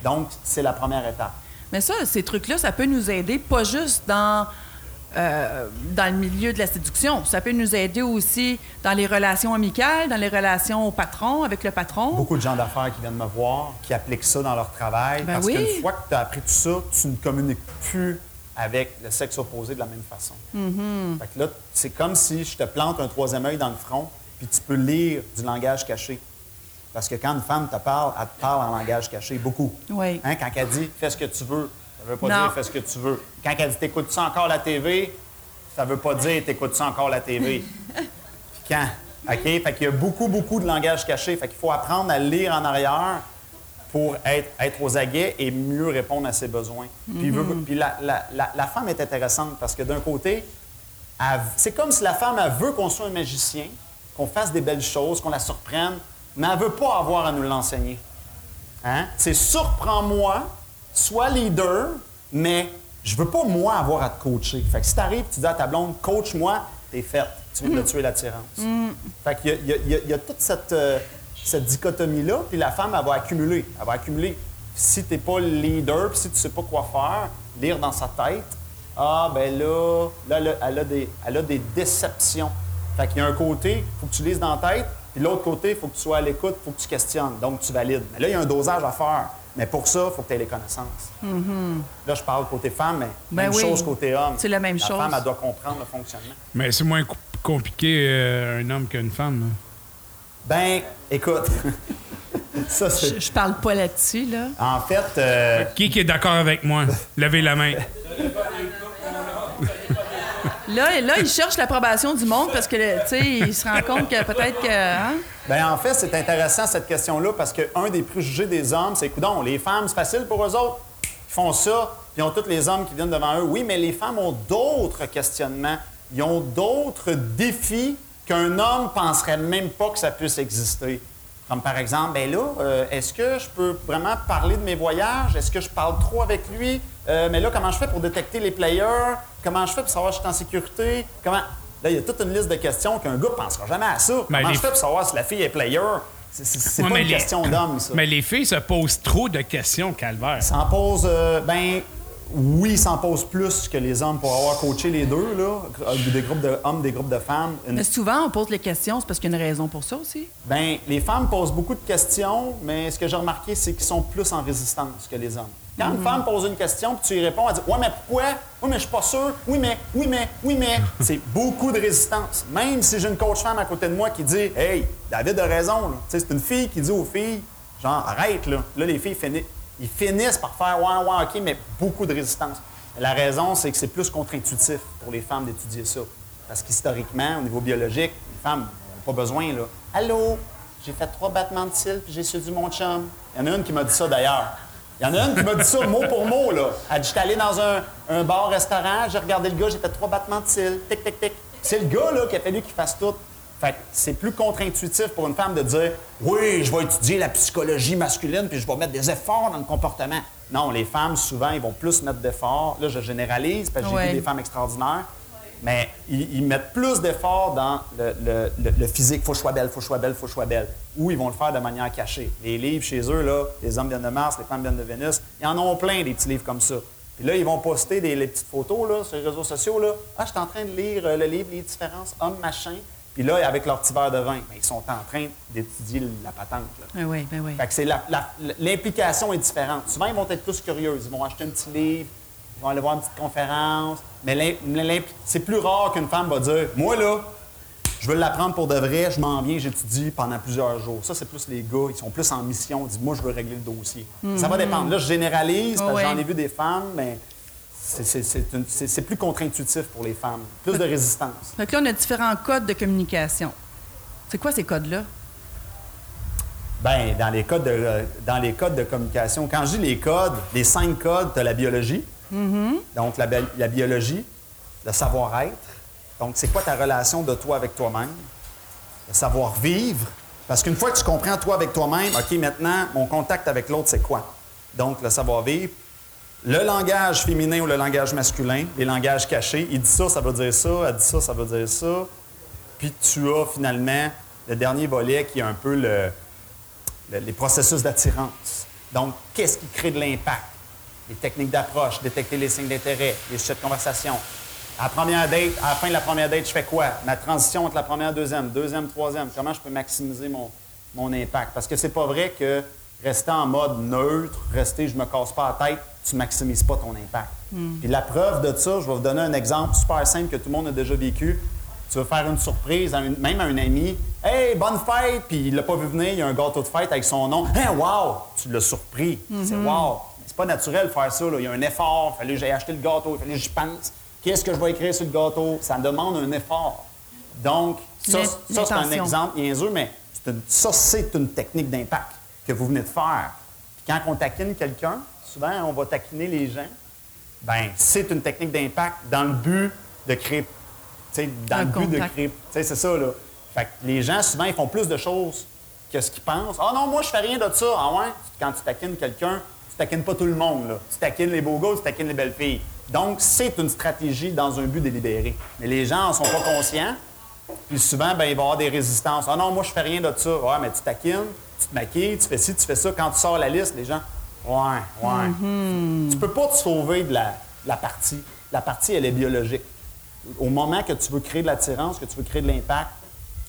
Donc, c'est la première étape. Mais ça, ces trucs-là, ça peut nous aider pas juste dans, euh, dans le milieu de la séduction. Ça peut nous aider aussi dans les relations amicales, dans les relations au patron, avec le patron. Beaucoup de gens d'affaires qui viennent me voir, qui appliquent ça dans leur travail. Ben parce oui. qu'une fois que tu as appris tout ça, tu ne communiques plus avec le sexe opposé de la même façon. Mm-hmm. Fait que là, c'est comme si je te plante un troisième œil dans le front, puis tu peux lire du langage caché. Parce que quand une femme te parle, elle te parle en langage caché, beaucoup. Oui. Hein, quand elle dit « fais ce que tu veux », ça veut pas Non. dire « fais ce que tu veux ». Quand elle dit « t'écoutes-tu encore la TV », ça veut pas dire « t'écoutes-tu encore la TV ». Puis quand? OK? Fait qu'il y a beaucoup, beaucoup de langage caché. Fait qu'il faut apprendre à lire en arrière pour être, être aux aguets et mieux répondre à ses besoins. Puis, veut- puis la, la- la- la femme est intéressante parce que d'un côté, c'est comme si la femme, elle veut qu'on soit un magicien, qu'on fasse des belles choses, qu'on la surprenne, mais elle veut pas avoir à nous l'enseigner. Hein? C'est surprends-moi, sois leader, mais je veux pas, moi, avoir à te coacher. Fait que si t'arrives, tu dis à ta blonde, coach-moi, t'es faite. Tu viens de tuer l'attirance. Fait qu'il y y a toute cette, euh, cette dichotomie-là, puis la femme, elle va accumuler. Elle va accumuler. Si t'es pas leader, puis si tu sais pas quoi faire, lire dans sa tête, ah, ben là, là, elle, a, elle a des, elle a des déceptions. Fait qu'il y a un côté, il faut que tu lises dans la tête, puis l'autre côté, il faut que tu sois à l'écoute, il faut que tu questionnes. Donc, tu valides. Mais là, il y a un dosage à faire. Mais pour ça, il faut que tu aies les connaissances. Là, je parle côté femme, mais Ben même oui. chose côté homme. C'est la même la chose. femme, elle doit comprendre le fonctionnement. Mais c'est moins co- compliqué euh, un homme qu'une femme. là. Ben, écoute, ça, Je, c'est... je parle pas là-dessus, là. En fait, euh, Qui qui est d'accord avec moi? Levez la main. Là, là, il cherche l'approbation du monde parce que, tu sais, il se rend compte que peut-être que. hein? Ben, en fait, c'est intéressant cette question-là parce qu'un des préjugés des hommes, c'est que les femmes, c'est facile pour eux autres. Ils font ça, puis ils ont tous les hommes qui viennent devant eux. Oui, mais les femmes ont d'autres questionnements. Ils ont d'autres défis qu'un homme penserait même pas que ça puisse exister. Comme par exemple, ben là, euh, est-ce que je peux vraiment parler de mes voyages? Est-ce que je parle trop avec lui? Euh, mais là, comment je fais pour détecter les players? Comment je fais pour savoir si je suis en sécurité? Comment... Là, il y a toute une liste de questions qu'un gars ne pensera jamais à ça. Comment les- je fais pour savoir si la fille est player? C'est, Ouais, pas une les- question d'homme, ça. Mais les filles se posent trop de questions, calvaire. Ça en pose, euh, ben, oui, ils s'en posent plus que les hommes pour avoir coaché les deux, là, des groupes de hommes, des groupes de femmes. Une- Mais souvent, on pose les questions, c'est parce qu'il y a une raison pour ça aussi. Ben, les femmes posent beaucoup de questions, mais ce que j'ai remarqué, c'est qu'ils sont plus en résistance que les hommes. Quand une femme pose une question, puis tu y réponds, elle dit Ouais, mais pourquoi? Oui, mais je suis pas sûr. Oui, mais, oui, mais, oui, mais. C'est beaucoup de résistance. Même si j'ai une coach femme à côté de moi qui dit Hey, David a raison. C'est une fille qui dit aux filles Genre, arrête, là. Là, les filles finissent, ils finissent par faire Ouais, ouais, OK, mais beaucoup de résistance. La raison, c'est que c'est plus contre-intuitif pour les femmes d'étudier ça. Parce qu'historiquement, au niveau biologique, les femmes n'ont pas besoin, là. Allô, j'ai fait trois battements de cils puis j'ai séduit mon chum. Il y en a une qui m'a dit ça d'ailleurs. Il y en a une qui m'a dit ça mot pour mot, là. Elle dit J'étais allé dans un, un bar-restaurant, j'ai regardé le gars, j'ai fait trois battements de cils. Tic, tic, tic. C'est le gars, là, qui a fallu qu'il fasse tout. Fait que c'est plus contre-intuitif pour une femme de dire Oui, je vais étudier la psychologie masculine puis je vais mettre des efforts dans le comportement. Non, les femmes, souvent, ils vont plus mettre d'efforts. Là, je généralise parce que j'ai Ouais. vu des femmes extraordinaires. Mais ils, ils mettent plus d'efforts dans le, le- le- le physique. Faut que je sois belle, faut que je sois belle, faut que je sois belle. Ou ils vont le faire de manière cachée. Les livres chez eux, là, les hommes viennent de Mars, les femmes viennent de Vénus, ils en ont plein des petits livres comme ça. Puis là, ils vont poster des les petites photos là, sur les réseaux sociaux. Là. Ah, je suis en train de lire euh, le livre Les différences hommes-machin. Puis là, avec leur petit verre de vin, ils sont en train d'étudier la patente. là. Ben oui, ben oui. Fait que c'est l'implication est différente. Souvent, ils vont être plus curieux. Ils vont acheter un petit livre, ils vont aller voir une petite conférence. Mais c'est plus rare qu'une femme va dire Moi, là, je veux l'apprendre pour de vrai, je m'en viens, j'étudie pendant plusieurs jours. Ça, c'est plus les gars, ils sont plus en mission. Ils disent Moi, je veux régler le dossier. Ça va dépendre. Là, je généralise parce que j'en ai vu des femmes, mais c'est- plus contre-intuitif pour les femmes. Plus de résistance. Que là, on a différents codes de communication. C'est quoi ces codes-là? Bien, dans les codes de, dans les codes de communication, quand je dis les codes, les cinq codes, tu as la biologie. Donc, la, la biologie, le savoir-être. Donc, c'est quoi ta relation de toi avec toi-même? Le savoir-vivre. Parce qu'une fois que tu comprends toi avec toi-même, OK, maintenant, mon contact avec l'autre, c'est quoi? Donc, le savoir-vivre. Le langage féminin ou le langage masculin, les langages cachés. Il dit ça, ça veut dire ça. Elle dit ça, ça veut dire ça. Puis tu as finalement le dernier volet qui est un peu le, le- les processus d'attirance. Donc, qu'est-ce qui crée de l'impact? Les techniques d'approche, détecter les signes d'intérêt, les sujets de conversation. À la première date, à la fin de la première date, je fais quoi? Ma transition entre la première deuxième, deuxième, troisième, comment je peux maximiser mon, mon impact? Parce que c'est pas vrai que rester en mode neutre, rester je me casse pas la tête, tu maximises pas ton impact. Puis la preuve de ça, je vais vous donner un exemple super simple que tout le monde a déjà vécu. Tu veux faire une surprise, à une- même à un ami. Hey, bonne fête! Puis il l'a pas vu venir, il y a un gâteau de fête avec son nom. Hey, wow! Tu l'as surpris. C'est wow! C'est pas naturel de faire ça. là. Il y a un effort. Il fallait que j'aille acheter le gâteau. Il fallait que j'y pense. Qu'est-ce que je vais écrire sur le gâteau? Ça demande un effort. Donc, ça, c'est un exemple niaiseux, mais c'est une- ça, c'est une technique d'impact que vous venez de faire. Puis quand on taquine quelqu'un, souvent, on va taquiner les gens. Ben, c'est une technique d'impact dans le but de créer, dans Un le but de créer, c'est ça, là. Fait que les gens, souvent, ils font plus de choses que ce qu'ils pensent. Ah non, moi, je fais rien de ça. Ah ouais? Quand tu taquines quelqu'un, tu taquines pas tout le monde, là. Tu taquines les beaux gars, tu taquines les belles filles. Donc, c'est une stratégie dans un but délibéré. Mais les gens en sont pas conscients. Puis souvent, ben, il va y avoir des résistances. Ah non, moi, je fais rien de ça. Ouais, mais tu taquines, tu te maquilles, tu fais ci, tu fais ça. Quand tu sors la liste, les gens, ouais, ouais. Tu peux pas te sauver de la, partie. La partie, elle est biologique. Au moment que tu veux créer de l'attirance, que tu veux créer de l'impact,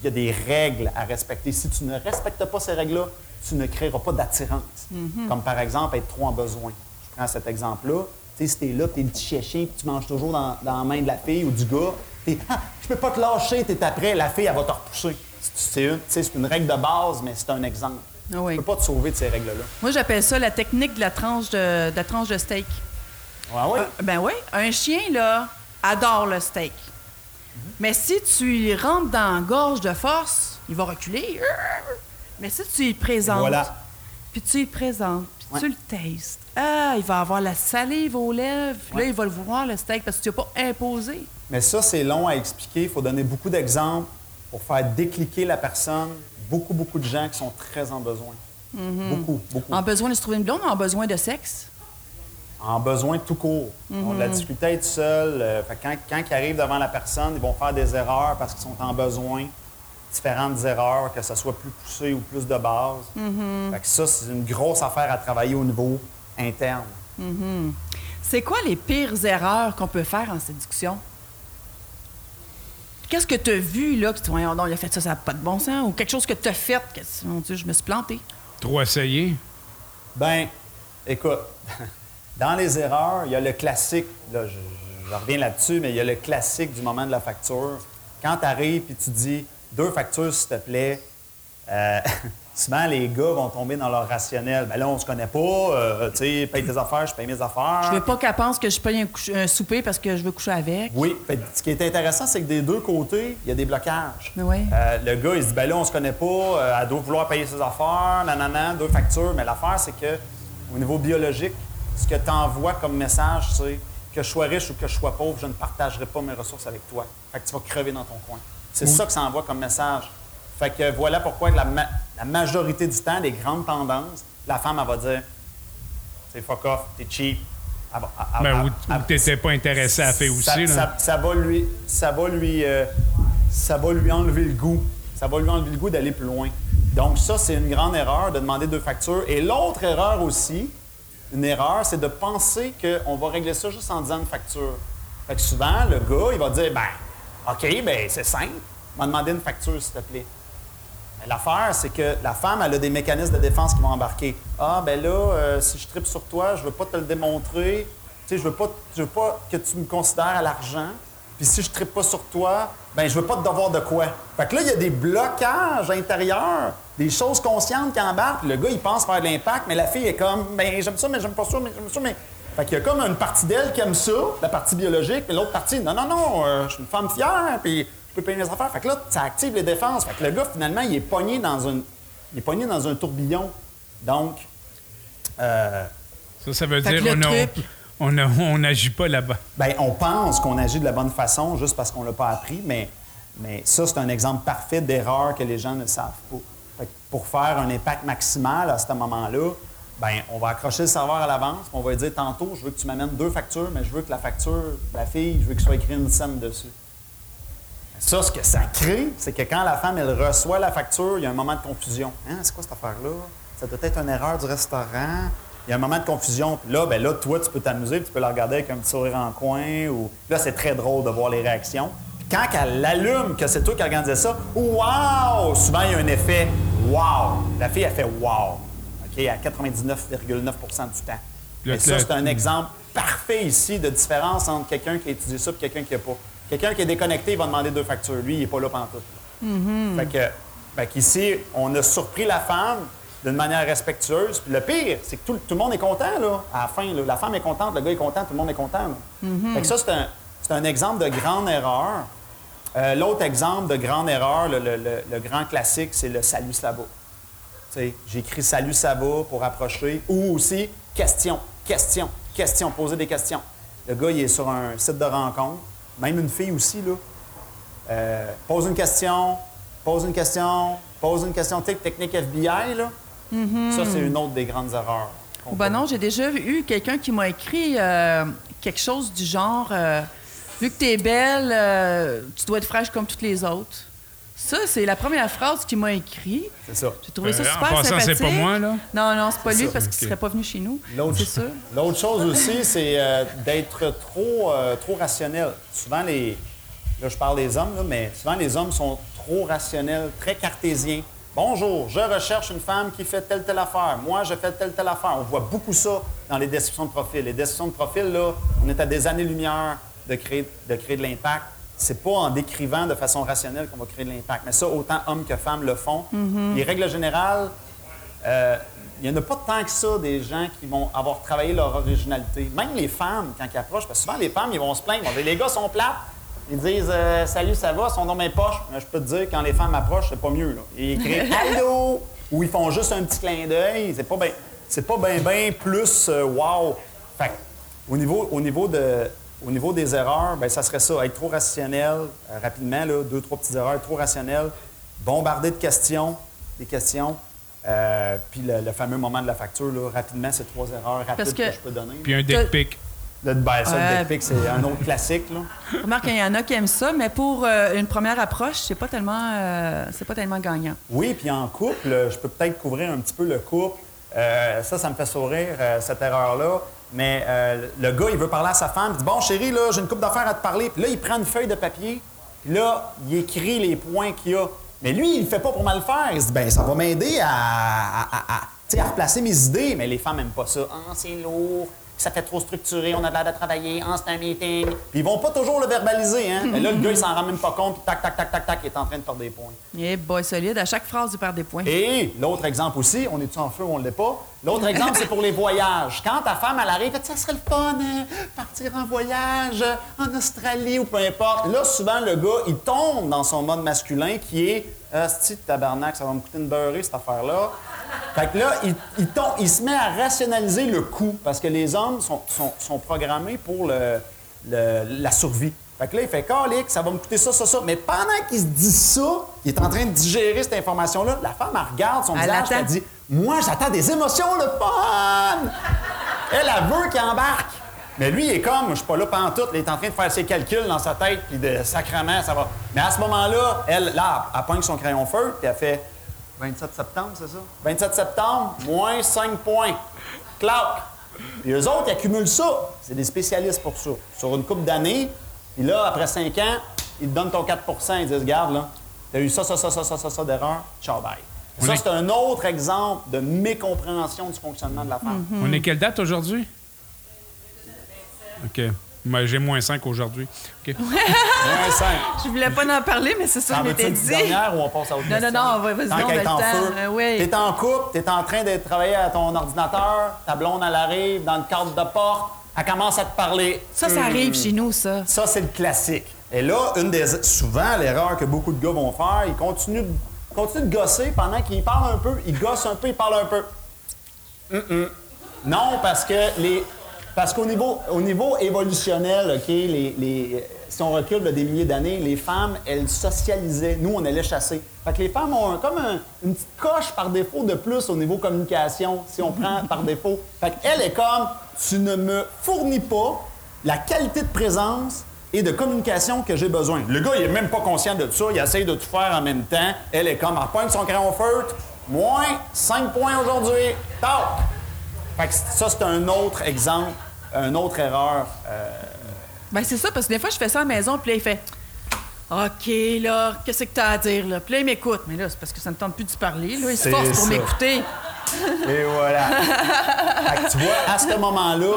il y a des règles à respecter. Si tu ne respectes pas ces règles-là, tu ne créeras pas d'attirance. Comme par exemple, être trop en besoin. Je prends cet exemple-là. Tu sais, si t'es là, t'es le petit chien, puis tu manges toujours dans, dans la main de la fille ou du gars, t'es ah, je peux pas te lâcher, t'es après, la fille, elle va te repousser. Une, c'est une règle de base, mais c'est un exemple. Ah oui. Tu peux pas te sauver de ces règles-là. Moi, j'appelle ça la technique de la tranche de, de la tranche de steak. Ouais, ouais? Euh, ben oui, un chien, là, adore le steak. Mais si tu y rentres dans la gorge de force, il va reculer. Mais si tu y présentes, Voilà. puis tu y présentes, puis Ouais. tu le tastes, ah, il va avoir la salive aux lèvres. Là, il va le vouloir, le steak, parce que tu n'as pas imposé. Mais ça, c'est long à expliquer. Il faut donner beaucoup d'exemples pour faire décliquer la personne. Beaucoup, beaucoup de gens qui sont très en besoin. Beaucoup, beaucoup. En besoin de se trouver une blonde, en besoin de sexe? En besoin tout court. De la difficulté à être seuls. Euh, fait quand, quand ils arrivent devant la personne, ils vont faire des erreurs parce qu'ils sont en besoin. Différentes erreurs, que ce soit plus poussé ou plus de base. Fait que ça, c'est une grosse affaire à travailler au niveau interne. C'est quoi les pires erreurs qu'on peut faire en séduction? Qu'est-ce que tu as vu, là, que tu voyons, non, il a fait ça, ça n'a pas de bon sens, ou quelque chose que tu as fait, que, mon Dieu, je me suis planté. Trop essayé? Ben, écoute, dans les erreurs, il y a le classique, là, je, je- je reviens là-dessus, mais il y a le classique du moment de la facture. Quand tu arrives et tu dis deux factures, s'il te plaît, euh, souvent les gars vont tomber dans leur rationnel. Ben là, on se connaît pas, euh, tu sais, paye tes affaires, je paye mes affaires. Je veux pas qu'elle pense que je paye un, couche- un souper parce que je veux coucher avec. Oui, fait ce qui est intéressant, c'est que des deux côtés, il y a des blocages. Oui. Euh, le gars, il se dit, ben là, on se connaît pas, euh, elle doit vouloir payer ses affaires, nanana, deux factures. Mais l'affaire, c'est que au niveau biologique, ce que tu envoies comme message, c'est que je sois riche ou que je sois pauvre, je ne partagerai pas mes ressources avec toi. Fait que tu vas crever dans ton coin. C'est ça que ça envoie comme message. Fait que voilà pourquoi la, la majorité du temps, les grandes tendances, la femme, elle va dire, c'est fuck off, t'es cheap. Elle va- elle- Ben, elle- ou t'étais pas intéressé à faire aussi. ça, là. ça- ça va lui, ça va lui, euh, ça va lui enlever le goût. Ça va lui enlever le goût d'aller plus loin. Donc ça, c'est une grande erreur de demander deux factures. Et l'autre erreur aussi, une erreur, c'est de penser qu'on va régler ça juste en disant une facture. Fait que souvent, le gars, il va dire, ben, OK, ben c'est simple. m'a demandé une facture, s'il te plaît. L'affaire, c'est que la femme, elle a des mécanismes de défense qui vont embarquer. Ah, ben là, euh, si je tripe sur toi, je veux pas te le démontrer. Tu sais, je veux veux pas que tu me considères à l'argent. Puis si je tripe pas sur toi, ben je veux pas te devoir de quoi. Fait que là, il y a des blocages intérieurs, des choses conscientes qui embarquent. Le gars, il pense faire de l'impact, mais la fille est comme, ben j'aime ça, mais j'aime pas ça, mais j'aime ça, mais... Fait qu'il y a comme une partie d'elle qui aime ça, la partie biologique, puis l'autre partie, non, non, non, euh, je suis une femme fière, puis peux payer mes affaires. Fait que là, ça active les défenses. Fait que le gars, finalement, il est pogné dans, une, il est pogné dans un tourbillon. Donc, euh, Ça, ça veut dire on truc- on a- on n'agit pas là-bas. ben, on pense qu'on agit de la bonne façon juste parce qu'on ne l'a pas appris, mais, mais ça, c'est un exemple parfait d'erreur que les gens ne savent pas. Fait que pour faire un impact maximal à ce moment-là, ben, on va accrocher le serveur à l'avance, puis on va lui dire tantôt, je veux que tu m'amènes deux factures, mais je veux que la facture, la fille, je veux qu'il soit écrit une somme dessus. Ça, ce que ça crée, c'est que quand la femme, elle reçoit la facture, il y a un moment de confusion. Hein, c'est quoi cette affaire-là? Ça doit être une erreur du restaurant. Il y a un moment de confusion. Puis là, ben là, toi, tu peux t'amuser, tu peux la regarder avec un petit sourire en coin. Ou... Là, c'est très drôle de voir les réactions. Puis quand elle allume que c'est toi qui organisé ça, wow! Souvent, il y a un effet wow. La fille, elle fait wow. OK? À 99,9% du temps. Le- Et ça, c'est un exemple parfait ici de différence entre quelqu'un qui a étudié ça et quelqu'un qui n'a pas. Quelqu'un qui est déconnecté, il va demander deux factures. Lui, il n'est pas là pendant tout. Fait que, fait qu'ici, on a surpris la femme d'une manière respectueuse. Puis le pire, c'est que tout, tout le monde est content, là, à la fin. là. La femme est contente, le gars est content, tout le monde est content. là. Fait que ça, c'est un, exemple de grande erreur. Euh, L'autre exemple de grande erreur, le, le- le- le grand classique, c'est le salut, sais, J'écris salut, ça va pour approcher. Ou aussi question, question, question, poser des questions. Le gars, il est sur un site de rencontre. Même une fille aussi, là. Euh, pose une question, pose une question, pose une question. Technique FBI, là. Ça, c'est une autre des grandes erreurs. ben non, j'ai déjà eu quelqu'un qui m'a écrit euh, quelque chose du genre euh, Vu que tu es belle, euh, tu dois être fraîche comme toutes les autres. Ça, c'est la première phrase qu'il m'a écrit. C'est ça. J'ai trouvé ça Euh, en super passant, sympathique. c'est pas moi, là? Non, non, c'est pas C'est lui ça. parce qu'il Ok. serait pas venu chez nous. L'autre, C'est sûr. L'autre chose aussi, c'est euh, d'être trop, euh, trop rationnel. Souvent, les. Là, je parle des hommes, là, mais souvent, les hommes sont trop rationnels, très cartésiens. Bonjour, je recherche une femme qui fait telle, telle affaire. Moi, je fais telle, telle affaire. On voit beaucoup ça dans les descriptions de profil. Les descriptions de profil, là, on est à des années-lumière de créer, de créer de l'impact. C'est pas en décrivant de façon rationnelle qu'on va créer de l'impact. Mais ça, autant hommes que femmes le font. Les règles générales, euh, il n'y en a pas tant que ça des gens qui vont avoir travaillé leur originalité. Même les femmes, quand ils approchent, parce que souvent les femmes, ils vont se plaindre. Vont dire, les gars sont plates. Ils disent euh, Salut, ça va, sont dans mes poches. Mais je peux te dire, quand les femmes approchent, c'est pas mieux. Là. Ils écrivent Allô ou ils font juste un petit clin d'œil. C'est pas bien c'est pas ben, ben plus euh, wow. Fait au niveau, au niveau de. Au niveau des erreurs, ben, ça serait ça, être trop rationnel, euh, rapidement, là, deux, trois petites erreurs, être trop rationnel, bombarder de questions, des questions, euh, puis le, le fameux moment de la facture, là, rapidement, c'est trois erreurs rapides que, que- je peux donner. Puis un dick pic. Le, ben, ça, le Ouais. dick pic, c'est un autre classique. Là. Remarque qu'il y en a qui aiment ça, mais pour euh, une première approche, c'est pas tellement, euh, c'est pas tellement gagnant. Oui, puis en couple, je peux peut-être couvrir un petit peu le couple. Euh, ça, ça me fait sourire, euh, cette erreur-là. Mais euh, le gars, il veut parler à sa femme. Il dit Bon, chérie, là, j'ai une coupe d'affaires à te parler. Puis là, il prend une feuille de papier. Puis là, il écrit les points qu'il y a. Mais lui, il le fait pas pour mal faire. Il se dit Ben, ça va m'aider à, à, à- à- replacer mes idées. Mais les femmes n'aiment pas ça. Ah, c'est lourd. Ça fait trop structuré, on a l'air de travailler, ah, c'est un meeting. Puis ils vont pas toujours le verbaliser, hein. Mais là, le gars, il s'en rend même pas compte, puis tac, tac, tac, tac, tac, il est en train de perdre des points. Eh boy, solide. À chaque phrase, il perd des points. Et l'autre exemple aussi, on est-tu en feu ou on ne l'est pas? L'autre exemple, c'est pour les voyages. Quand ta femme, elle arrive, ça serait le fun, euh, partir en voyage euh, en Australie ou peu importe. Là, souvent, le gars, il tombe dans son mode masculin qui est, ah, de tabarnak, ça va me coûter une beurrée, cette affaire-là. Fait que là, il, tombe- il se met à rationaliser le coût parce que les hommes sont, programmés pour la survie. Fait que là, il fait calique, ça va me coûter ça, ça, ça. Mais pendant qu'il se dit ça, il est en train de digérer cette information-là. La femme, elle regarde son Elle visage, attend. elle dit Moi, j'attends des émotions, le fun! Elle, elle veut qu'il embarque. Mais lui, il est comme, je suis pas là pantoute, il est en train de faire ses calculs dans sa tête, puis de sacrement, ça va. Mais à ce moment-là, elle, là, elle pogne son crayon feu, puis elle fait 27 septembre, c'est ça? 27 septembre, moins 5 points. Clac! Puis eux autres, ils accumulent ça. C'est des spécialistes pour ça. Sur une couple d'années, puis là, après 5 ans, ils te donnent ton 4% Ils disent, regarde, là, t'as eu ça, ça, ça, ça, ça, ça, ça d'erreur, ciao, bye. Ça, est- c'est un autre exemple de mécompréhension du fonctionnement de la femme. On est quelle date aujourd'hui? OK. Moi, j'ai moins 5 aujourd'hui. OK. Moins 5. Je voulais pas en parler, mais c'est ça que je m'étais dit. dernière ou on passe à autre Non, non, question? non, vas- vas-y, on qu'elle a est le en temps. feu. Euh, oui. T'es en couple, t'es en train de travailler à ton ordinateur, ta blonde, elle arrive dans le cadre de porte, elle commence à te parler. Ça, ça Hum. arrive chez nous, ça. Ça, c'est le classique. Et là, une des, souvent, l'erreur que beaucoup de gars vont faire, ils continuent, de- continuent de gosser pendant qu'ils parlent un peu. Ils gossent un peu, ils parlent un peu. Non, parce que les. Parce qu'au niveau, au niveau évolutionnel, OK, les, les- si on recule de des milliers d'années, les femmes, elles socialisaient. Nous, on allait chasser. Fait que les femmes ont un- comme un- une petite coche par défaut de plus au niveau communication, si on prend par défaut. Fait qu'elle est comme, tu ne me fournis pas la qualité de présence et de communication que j'ai besoin. Le gars, il est même pas conscient de ça. Il essaye de tout faire en même temps. Elle est comme, elle pointe son crayon feutre. Moins 5 points aujourd'hui. Tac! Fait que ça, c'est un autre exemple, une autre erreur. euh, Ben, c'est ça, parce que des fois, je fais ça à la maison, puis là, il fait OK, là, qu'est-ce que t'as à dire, là? Puis là, il m'écoute. Mais là, c'est parce que ça ne tente plus de parler, là. Il se force pour m'écouter. Et voilà. fait que tu vois, à ce moment-là,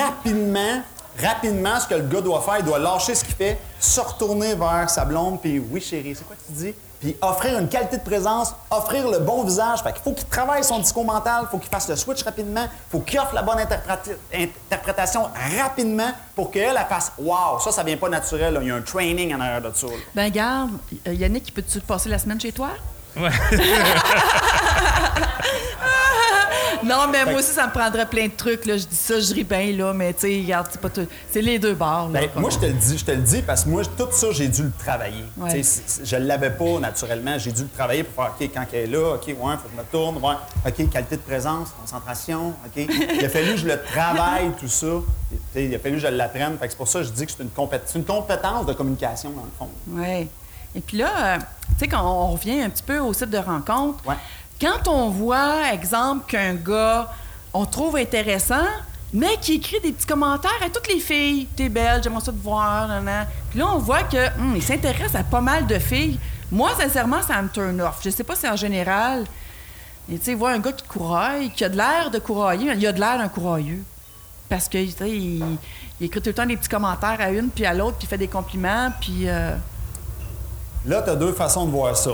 rapidement, rapidement, ce que le gars doit faire, il doit lâcher ce qu'il fait, se retourner vers sa blonde, puis oui, chérie, c'est quoi que tu dis? Puis offrir une qualité de présence, offrir le bon visage. Fait qu'il faut qu'il travaille son discours mental, il faut qu'il fasse le switch rapidement, il faut qu'il offre la bonne interpréta- interprétation rapidement pour qu'elle elle fasse Wow, ça, ça vient pas naturel. là. Il y a un training en arrière de ça. là. Ben, garde, euh, Yannick, peux-tu passer la semaine chez toi? Ouais. Non, mais moi aussi, ça me prendrait plein de trucs, là. Je dis ça, je ris bien, là, mais tu sais, regarde, c'est pas tout. C'est les deux bords, là. Ben, moi, je te le dis, je te le dis parce que moi, tout ça, j'ai dû le travailler. Ouais. Je ne l'avais pas naturellement. J'ai dû le travailler pour faire, OK, quand elle est là, OK, ouais, faut que je me tourne, ouais, OK, qualité de présence, concentration, OK. Il a fallu que je le travaille, tout ça. Il a fallu que je l'apprenne. C'est pour ça que je dis que c'est une, c'est une compétence de communication, dans le fond. Oui. Et puis là, euh, tu sais, quand on revient un petit peu au site de rencontre, Ouais. Quand on voit, exemple, qu'un gars, on trouve intéressant, mais qui écrit des petits commentaires à toutes les filles. T'es belle, j'aimerais ça te voir. Puis là, on voit que hum, il s'intéresse à pas mal de filles. Moi, sincèrement, ça me turn off. Je sais pas si en général, tu sais, un gars qui couraille, qui a de l'air de courailler, il a de l'air d'un courailleux. Parce que, il écrit tout le temps des petits commentaires à une puis à l'autre, puis il fait des compliments, puis... euh, Là, tu as deux façons de voir ça.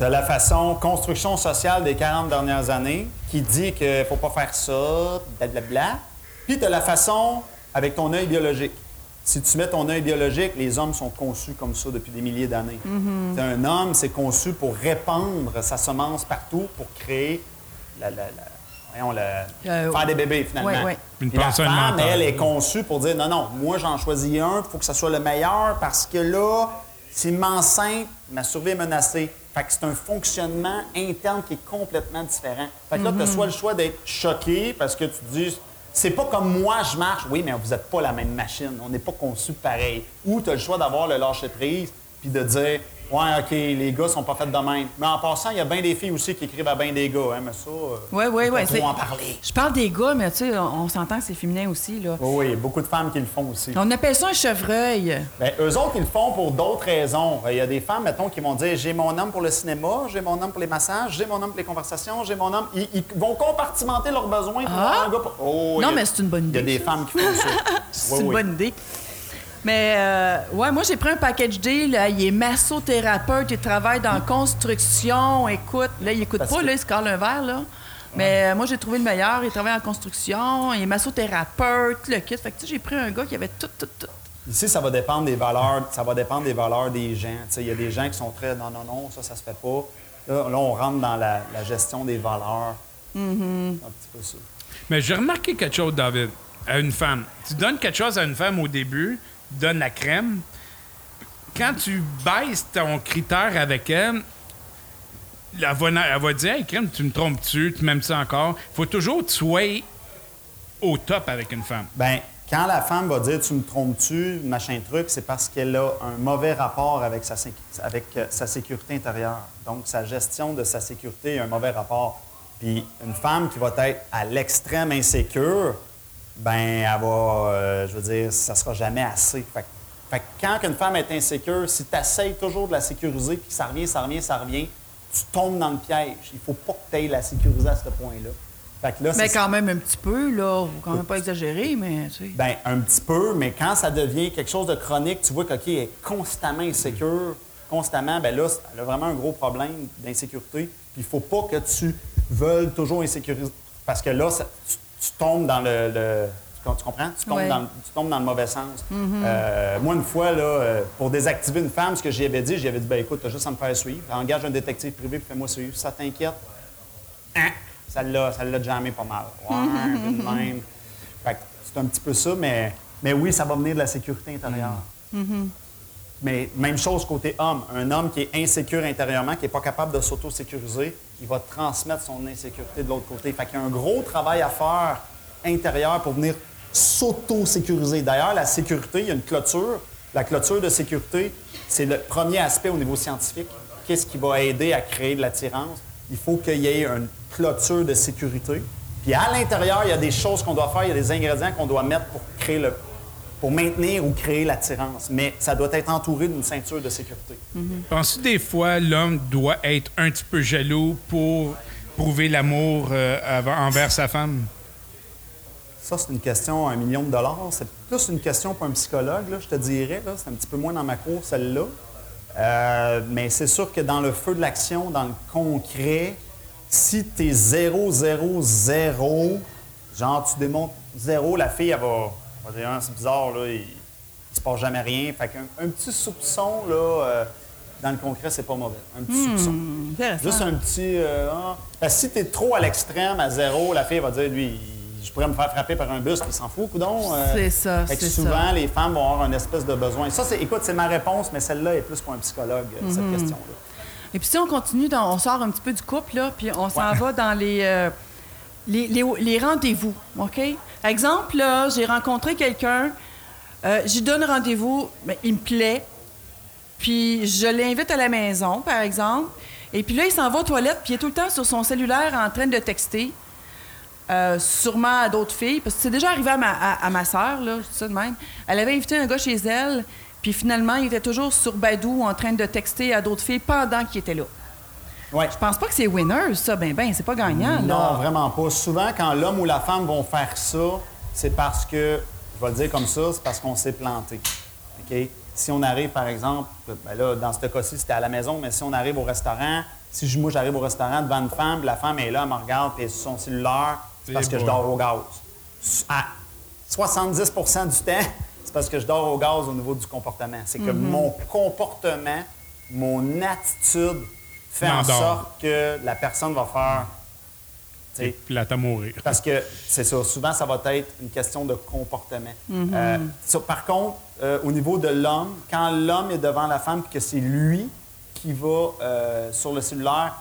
Tu as la façon construction sociale des 40 dernières années qui dit qu'il ne faut pas faire ça, blablabla. Puis tu as la façon avec ton œil biologique. Si tu mets ton œil biologique, les hommes sont conçus comme ça depuis des milliers d'années. T'as Un homme, c'est conçu pour répandre sa semence partout, pour créer la, la- la- voyons, la- Euh, faire des bébés, finalement. ouais, ouais. Une la femme, elle, est conçue pour dire non, non, moi j'en choisis un, il faut que ça soit le meilleur parce que là, s'il m'enceinte, ma survie est menacée. Fait que c'est un fonctionnement interne qui est complètement différent. Fait que là, tu as soit le choix d'être choqué parce que tu te dis c'est pas comme moi je marche. Oui, mais vous n'êtes pas la même machine. On n'est pas conçu pareil. Ou tu as le choix d'avoir le lâcher prise puis de dire Ouais, OK, les gars sont pas faits de même. Mais en passant, il y a bien des filles aussi qui écrivent à bien des gars, hein, mais ça. Oui, oui, faut en parler. Je parle des gars, mais tu sais, on, on s'entend que c'est féminin aussi, là. Oui, oui, il y a beaucoup de femmes qui le font aussi. On appelle ça un chevreuil. Ben, eux autres, ils le font pour d'autres raisons. Il y a des femmes, mettons, qui vont dire j'ai mon homme pour le cinéma, j'ai mon homme pour les massages, j'ai mon homme pour les conversations, j'ai mon homme. Ils, ils vont compartimenter leurs besoins pour Ah! avoir un gars. pour- Oh, Non, a- mais c'est une bonne Il y a idée, des ça. femmes qui font ça. C'est Oui, une oui. bonne idée. Mais, euh, ouais, moi, j'ai pris un package deal. là. Il est massothérapeute, il travaille dans la construction. Écoute, là, il écoute Parce pas, que- là, il se cale un verre, là. Mais euh, moi, j'ai trouvé le meilleur. Il travaille en construction, il est massothérapeute, le kit. Fait que, tu sais, j'ai pris un gars qui avait tout, tout, tout. Ici, ça va dépendre des valeurs. Ça va dépendre des valeurs des gens. Tu sais, Il y a des gens qui sont très non, non, non, ça, ça se fait pas. Là, là, on rentre dans la, la gestion des valeurs. Mm-hmm. Un petit peu ça. Mais j'ai remarqué quelque chose, David, à une femme. Tu donnes quelque chose à une femme au début, tu donnes la crème. Quand tu baisses ton critère avec elle, elle va, dire Hey, crème, tu me trompes-tu? Tu m'aimes ça encore? Faut toujours que tu au top avec une femme. Ben, quand la femme va dire tu me trompes-tu, machin truc, c'est parce qu'elle a un mauvais rapport avec sa, avec euh, sa sécurité intérieure. Donc, sa gestion de sa sécurité a un mauvais rapport. Puis, une femme qui va être à l'extrême insécure, ben, elle va, euh, je veux dire, ça sera jamais assez. Fait, que- fait quand une femme est insécure, si tu essayes toujours de la sécuriser, puis ça revient, ça revient, ça revient, tu tombes dans le piège. Il faut pas que tu ailles la sécuriser à ce point-là. Fait que là, Mais quand même un petit peu, là. Faut quand même pas exagérer, mais, tu sais. ben, un petit peu, mais quand ça devient quelque chose de chronique, tu vois qu'elle est constamment insécure, constamment, ben là, elle a vraiment un gros problème d'insécurité. Puis il faut pas que tu veuilles toujours insécuriser. Parce que là, ça- tu, tu tombes dans le. le- tu, com- tu comprends? Tu tombes, dans, tu tombes dans le mauvais sens. Euh, moi, une fois, là, euh, pour désactiver une femme, ce que j'y avais dit, j'y avais dit, ben écoute, t'as juste à me faire suivre. Engage un détective privé, fais-moi suivre. Ça t'inquiète, hein, ça l'a, jammé pas mal. Ouais, même. Que c'est un petit peu ça, mais, mais oui, ça va venir de la sécurité intérieure. Mais même chose côté homme. Un homme qui est insécure intérieurement, qui n'est pas capable de s'auto-sécuriser, il va transmettre son insécurité de l'autre côté. Fait qu'il y a un gros travail à faire intérieur pour venir s'auto-sécuriser. D'ailleurs, la sécurité, il y a une clôture. La clôture de sécurité, c'est le premier aspect au niveau scientifique. Qu'est-ce qui va aider à créer de l'attirance? Il faut qu'il y ait une clôture de sécurité. Puis à l'intérieur, il y a des choses qu'on doit faire, il y a des ingrédients qu'on doit mettre pour créer le, pour maintenir ou créer l'attirance. Mais ça doit être entouré d'une ceinture de sécurité. Penses-tu des fois l'homme doit être un petit peu jaloux pour prouver l'amour euh, envers sa femme? Ça, c'est une question à un million de dollars. C'est plus une question pour un psychologue, là, je te dirais. C'est un petit peu moins dans ma cour, celle-là. Euh, mais c'est sûr que dans le feu de l'action, dans le concret, si tu es 0, 0, 0, genre tu démontres zéro, la fille, elle va, c'est bizarre, là, il, il se passe jamais rien. Fait qu'un un petit soupçon, là, euh, dans le concret, c'est pas mauvais. Un petit soupçon. Intéressant. Juste un petit. euh, ah. Parce que si tu es trop à l'extrême, à zéro, la fille va dire lui, je pourrais me faire frapper par un bus, puis il s'en fout, coudon. Euh, C'est ça, fait que souvent, ça. les femmes vont avoir une espèce de besoin. Ça, c'est, écoute, c'est ma réponse, mais celle-là est plus pour un psychologue, euh, Mhm. cette question-là. Et puis si on continue, dans- on sort un petit peu du couple, là, puis on s'en va dans les, euh, les, les- les rendez-vous, OK? Exemple, là, j'ai rencontré quelqu'un, euh, j'y donne rendez-vous, il me plaît, puis je l'invite à la maison, par exemple, et puis là, il s'en va aux toilettes, puis il est tout le temps sur son cellulaire en train de texter, euh, sûrement à d'autres filles, parce que c'est déjà arrivé à ma, à, à ma sœur, là, ça de même. Elle avait invité un gars chez elle, puis finalement, il était toujours sur Badou en train de texter à d'autres filles pendant qu'il était là. Ouais. Je pense pas que c'est winner, ça, ben ben, c'est pas gagnant, Non, là. vraiment pas. Souvent, quand l'homme ou la femme vont faire ça, c'est parce que, je vais le dire comme ça, c'est parce qu'on s'est planté. OK? Si on arrive, par exemple, ben là, dans ce cas-ci, c'était à la maison, mais si on arrive au restaurant, si je- moi j'arrive au restaurant devant une femme, puis la femme est là, elle me regarde, puis elle est sur son cellulaire, c'est parce que je dors au gaz. À 70% du temps, c'est parce que je dors au gaz au niveau du comportement. C'est que mon comportement, mon attitude fait en sorte que la personne va faire. tu sais, Puis là, t'as mourir. parce que c'est ça, souvent ça va être une question de comportement. Euh, ça, par contre, euh, au niveau de l'homme, quand l'homme est devant la femme et que c'est lui qui va euh, sur le cellulaire,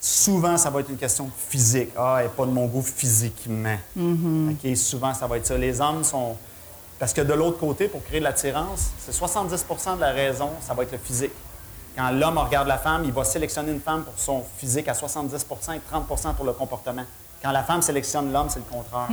souvent ça va être une question physique. Ah, elle n'est pas de mon goût physiquement. OK, souvent ça va être ça. Les hommes sont. Parce que de l'autre côté, pour créer de l'attirance, c'est 70% de la raison, ça va être le physique. Quand l'homme regarde la femme, il va sélectionner une femme pour son physique à 70% et 30% pour le comportement. Quand la femme sélectionne l'homme, c'est le contraire.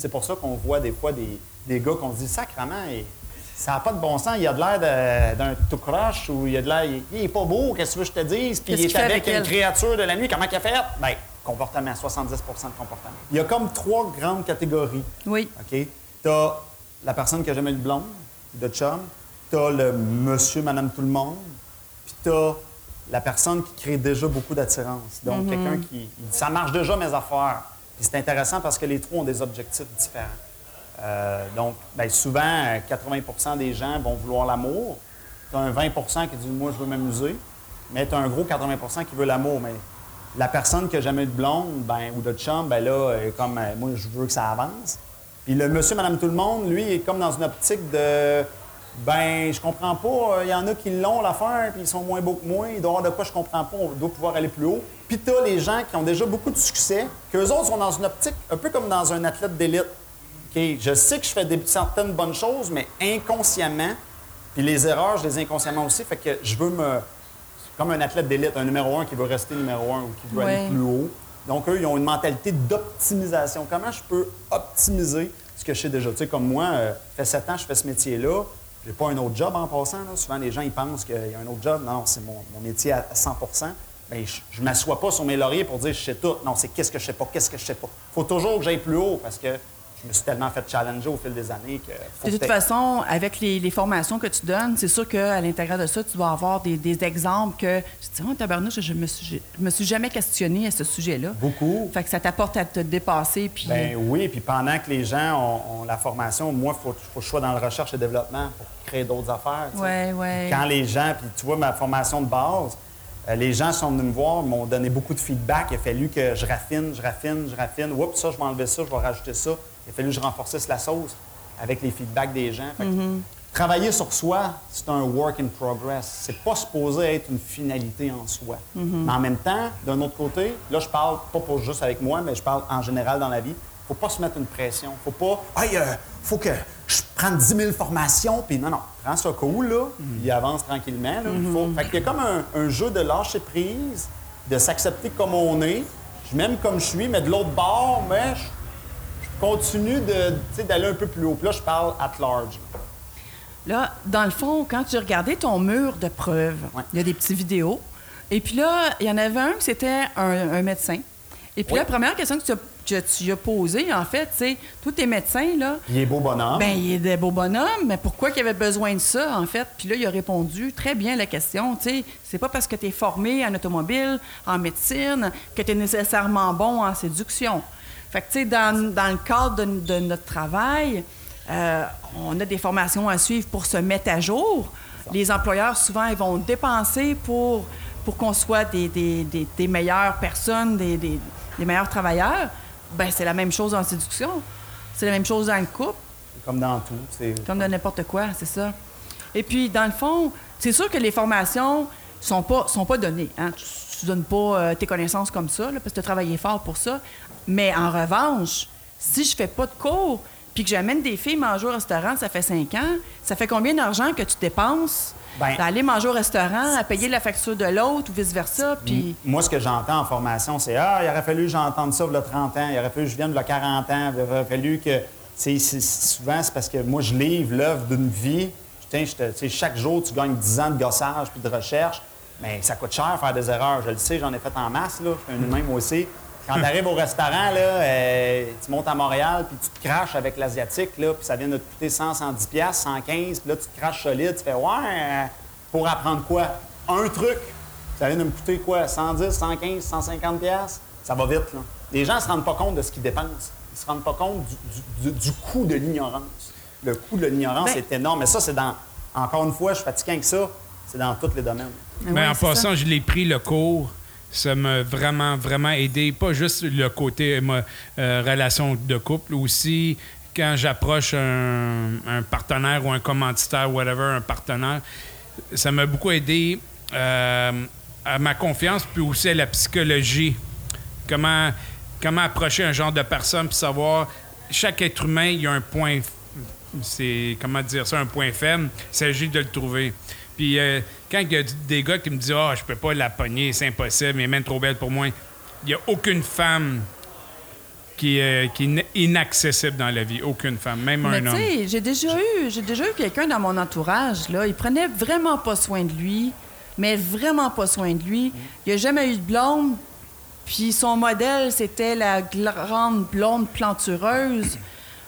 C'est pour ça qu'on voit des fois des, des gars qu'on se dit sacrement, et ça n'a pas de bon sens. Il a de l'air d'un tout croche ou il a de l'air. Il, il est pas beau, qu'est-ce que tu veux que je te dise? Puis il est avec avec une créature de la nuit, comment qu'il a fait? Bien, comportement, 70% de comportement. Il y a comme trois grandes catégories. Oui. OK? Tu as la personne qui a jamais eu de blonde, de chum. Tu as le monsieur, madame, tout le monde. Tu as la personne qui crée déjà beaucoup d'attirance. Donc, quelqu'un qui. il dit, Ça marche déjà, mes affaires. Puis c'est intéressant parce que les trois ont des objectifs différents. Euh, donc, ben, souvent, euh, 80% des gens vont vouloir l'amour. Tu as un 20% qui dit Moi, je veux m'amuser. Mais tu as un gros 80% qui veut l'amour. Mais la personne qui n'a jamais eu de blonde ben, ou de chum, ben là, comme euh, moi, je veux que ça avance. Puis le monsieur, madame, tout le monde, lui, est comme dans une optique de ben, je comprends pas, il y en a qui l'ont l'affaire, puis ils sont moins beaux que moi, il doit y avoir de quoi je comprends pas, on doit pouvoir aller plus haut. Puis tu as les gens qui ont déjà beaucoup de succès, qu'eux autres sont dans une optique un peu comme dans un athlète d'élite. Je sais que je fais des, certaines bonnes choses, mais inconsciemment, puis les erreurs, je les ai inconsciemment aussi, fait que je veux me. Comme un athlète d'élite, un numéro un qui veut rester numéro un ou qui veut aller plus haut. Donc, eux, ils ont une mentalité d'optimisation. Comment je peux optimiser ce que je sais déjà? Tu sais, comme moi, euh, ça fait sept ans que je fais ce métier-là. J'ai pas un autre job en passant. là. Souvent, les gens, ils pensent qu'il y a un autre job. Non, c'est mon, métier à 100% Bien, je ne m'assois pas sur mes lauriers pour dire je sais tout. Non, c'est qu'est-ce que je sais pas, qu'est-ce que je sais pas. faut toujours que j'aille plus haut parce que je me suis tellement fait challenger au fil des années que... faut De toute façon, avec les, les formations que tu donnes, c'est sûr qu'à l'intérieur de ça, tu vas avoir des, des exemples que te dis, oh, tabarnouche, je me suis, je me suis jamais questionné à ce sujet-là. Beaucoup. Fait que ça t'apporte à te dépasser. Puis, Ben oui, puis pendant que les gens ont, ont la formation, moi, il faut, faut que je sois dans le recherche et développement pour créer d'autres affaires. Ouais, ouais. Quand les gens, puis tu vois, ma formation de base, euh, les gens sont venus me voir, m'ont donné beaucoup de feedback. Il a fallu que je raffine, je raffine, je raffine. Oups, ça, je vais enlever ça, je vais rajouter ça. Il a fallu que je renforcisse la sauce avec les feedbacks des gens. Fait que Travailler sur soi, c'est un work in progress. C'est pas supposé être une finalité en soi. Mais en même temps, d'un autre côté, là, je parle pas pour juste avec moi, mais je parle en général dans la vie. Faut pas se mettre une pression. Faut pas, hey, euh, faut que je prenne 10 000 formations, puis non, non, prends ça cool, là, puis avance tranquillement. Là. Il faut- Fait qu'il y a comme un, un jeu de lâcher prise, de s'accepter comme on est. Je m'aime comme je suis, mais de l'autre bord, mais je continue d'aller un peu plus haut. Puis là, je parle at large. Là, dans le fond, quand tu regardais ton mur de preuves, Ouais. il y a des petites vidéos. Et puis là, il y en avait un qui c'était un, un médecin. Et puis Oui. la première question que tu as, que tu as posée, en fait, c'est tous tes médecins, là, Il est beau bonhomme. ben, il est des beaux bonhommes, mais pourquoi il avait besoin de ça, en fait? Puis là, il a répondu très bien à la question. Tu sais, c'est pas parce que tu es formé en automobile, en médecine, que tu es nécessairement bon en séduction. Fait que, tu sais, dans, dans le cadre de, de notre travail, euh, on a des formations à suivre pour se mettre à jour. Les employeurs, souvent, ils vont dépenser pour, pour qu'on soit des, des- des- des meilleures personnes, des, meilleurs travailleurs. Ben, c'est la même chose en séduction. C'est la même chose dans le couple. Comme dans tout. c'est- Comme de n'importe quoi, c'est ça. Et puis, dans le fond, c'est sûr que les formations sont pas, sont pas données. Hein. Tu ne donnes pas euh, tes connaissances comme ça, là, parce que tu as travaillé fort pour ça. Mais en revanche, si je fais pas de cours, puis que j'amène des filles manger au restaurant, ça fait cinq ans, ça fait combien d'argent que tu dépenses Ben- à aller manger au restaurant, à payer la facture de l'autre ou vice-versa? Puis, Moi, ce que j'entends en formation, c'est Ah, il aurait fallu que j'entende ça a 30 ans, il aurait fallu que je vienne a 40 ans, il aurait fallu que. Souvent, c'est parce que moi, je livre l'œuvre d'une vie. Putain, je te- tu sais, chaque jour, tu gagnes 10 ans de gossage puis de recherche. Mais ça coûte cher faire des erreurs. Je le sais, j'en ai fait en masse. Là. Je suis un humain, moi aussi. Quand tu arrives au restaurant, là, euh, tu montes à Montréal, puis tu te craches avec l'Asiatique, là, puis ça vient de te coûter 100, 110 piastres, 115, puis là, tu te craches solide. Tu fais « Ouais, euh, pour apprendre quoi? Un truc. Ça vient de me coûter quoi? 110, 115, 150 piastres? Ça va vite, là. Les gens ne se rendent pas compte de ce qu'ils dépensent. Ils se rendent pas compte du, du- du coût de l'ignorance. Le coût de l'ignorance Ben- est énorme. Mais ça, c'est dans... Encore une fois, je suis fatigué avec ça. C'est dans tous les domaines. Mais Ouais, en passant, ça. je l'ai pris le cours. Ça m'a vraiment, vraiment aidé. Pas juste le côté émo- euh, relation de couple, aussi quand j'approche un, un partenaire ou un commanditaire, whatever, un partenaire, ça m'a beaucoup aidé euh, à ma confiance, puis aussi à la psychologie. Comment, comment approcher un genre de personne, puis savoir, chaque être humain, il y a un point, c'est, comment dire ça, un point faible. Il s'agit de le trouver. Puis euh, quand il y a des gars qui me disent Ah, je peux pas la pogner, c'est impossible, est même trop belle pour moi, il n'y a aucune femme qui, euh, qui est ina- inaccessible dans la vie. Aucune femme, même Mais un tu homme. sais, j'ai déjà eu, j'ai déjà eu quelqu'un dans mon entourage, là, il prenait vraiment pas soin de lui, mais vraiment pas soin de lui. Il a jamais eu de blonde, puis son modèle, c'était la grande blonde plantureuse.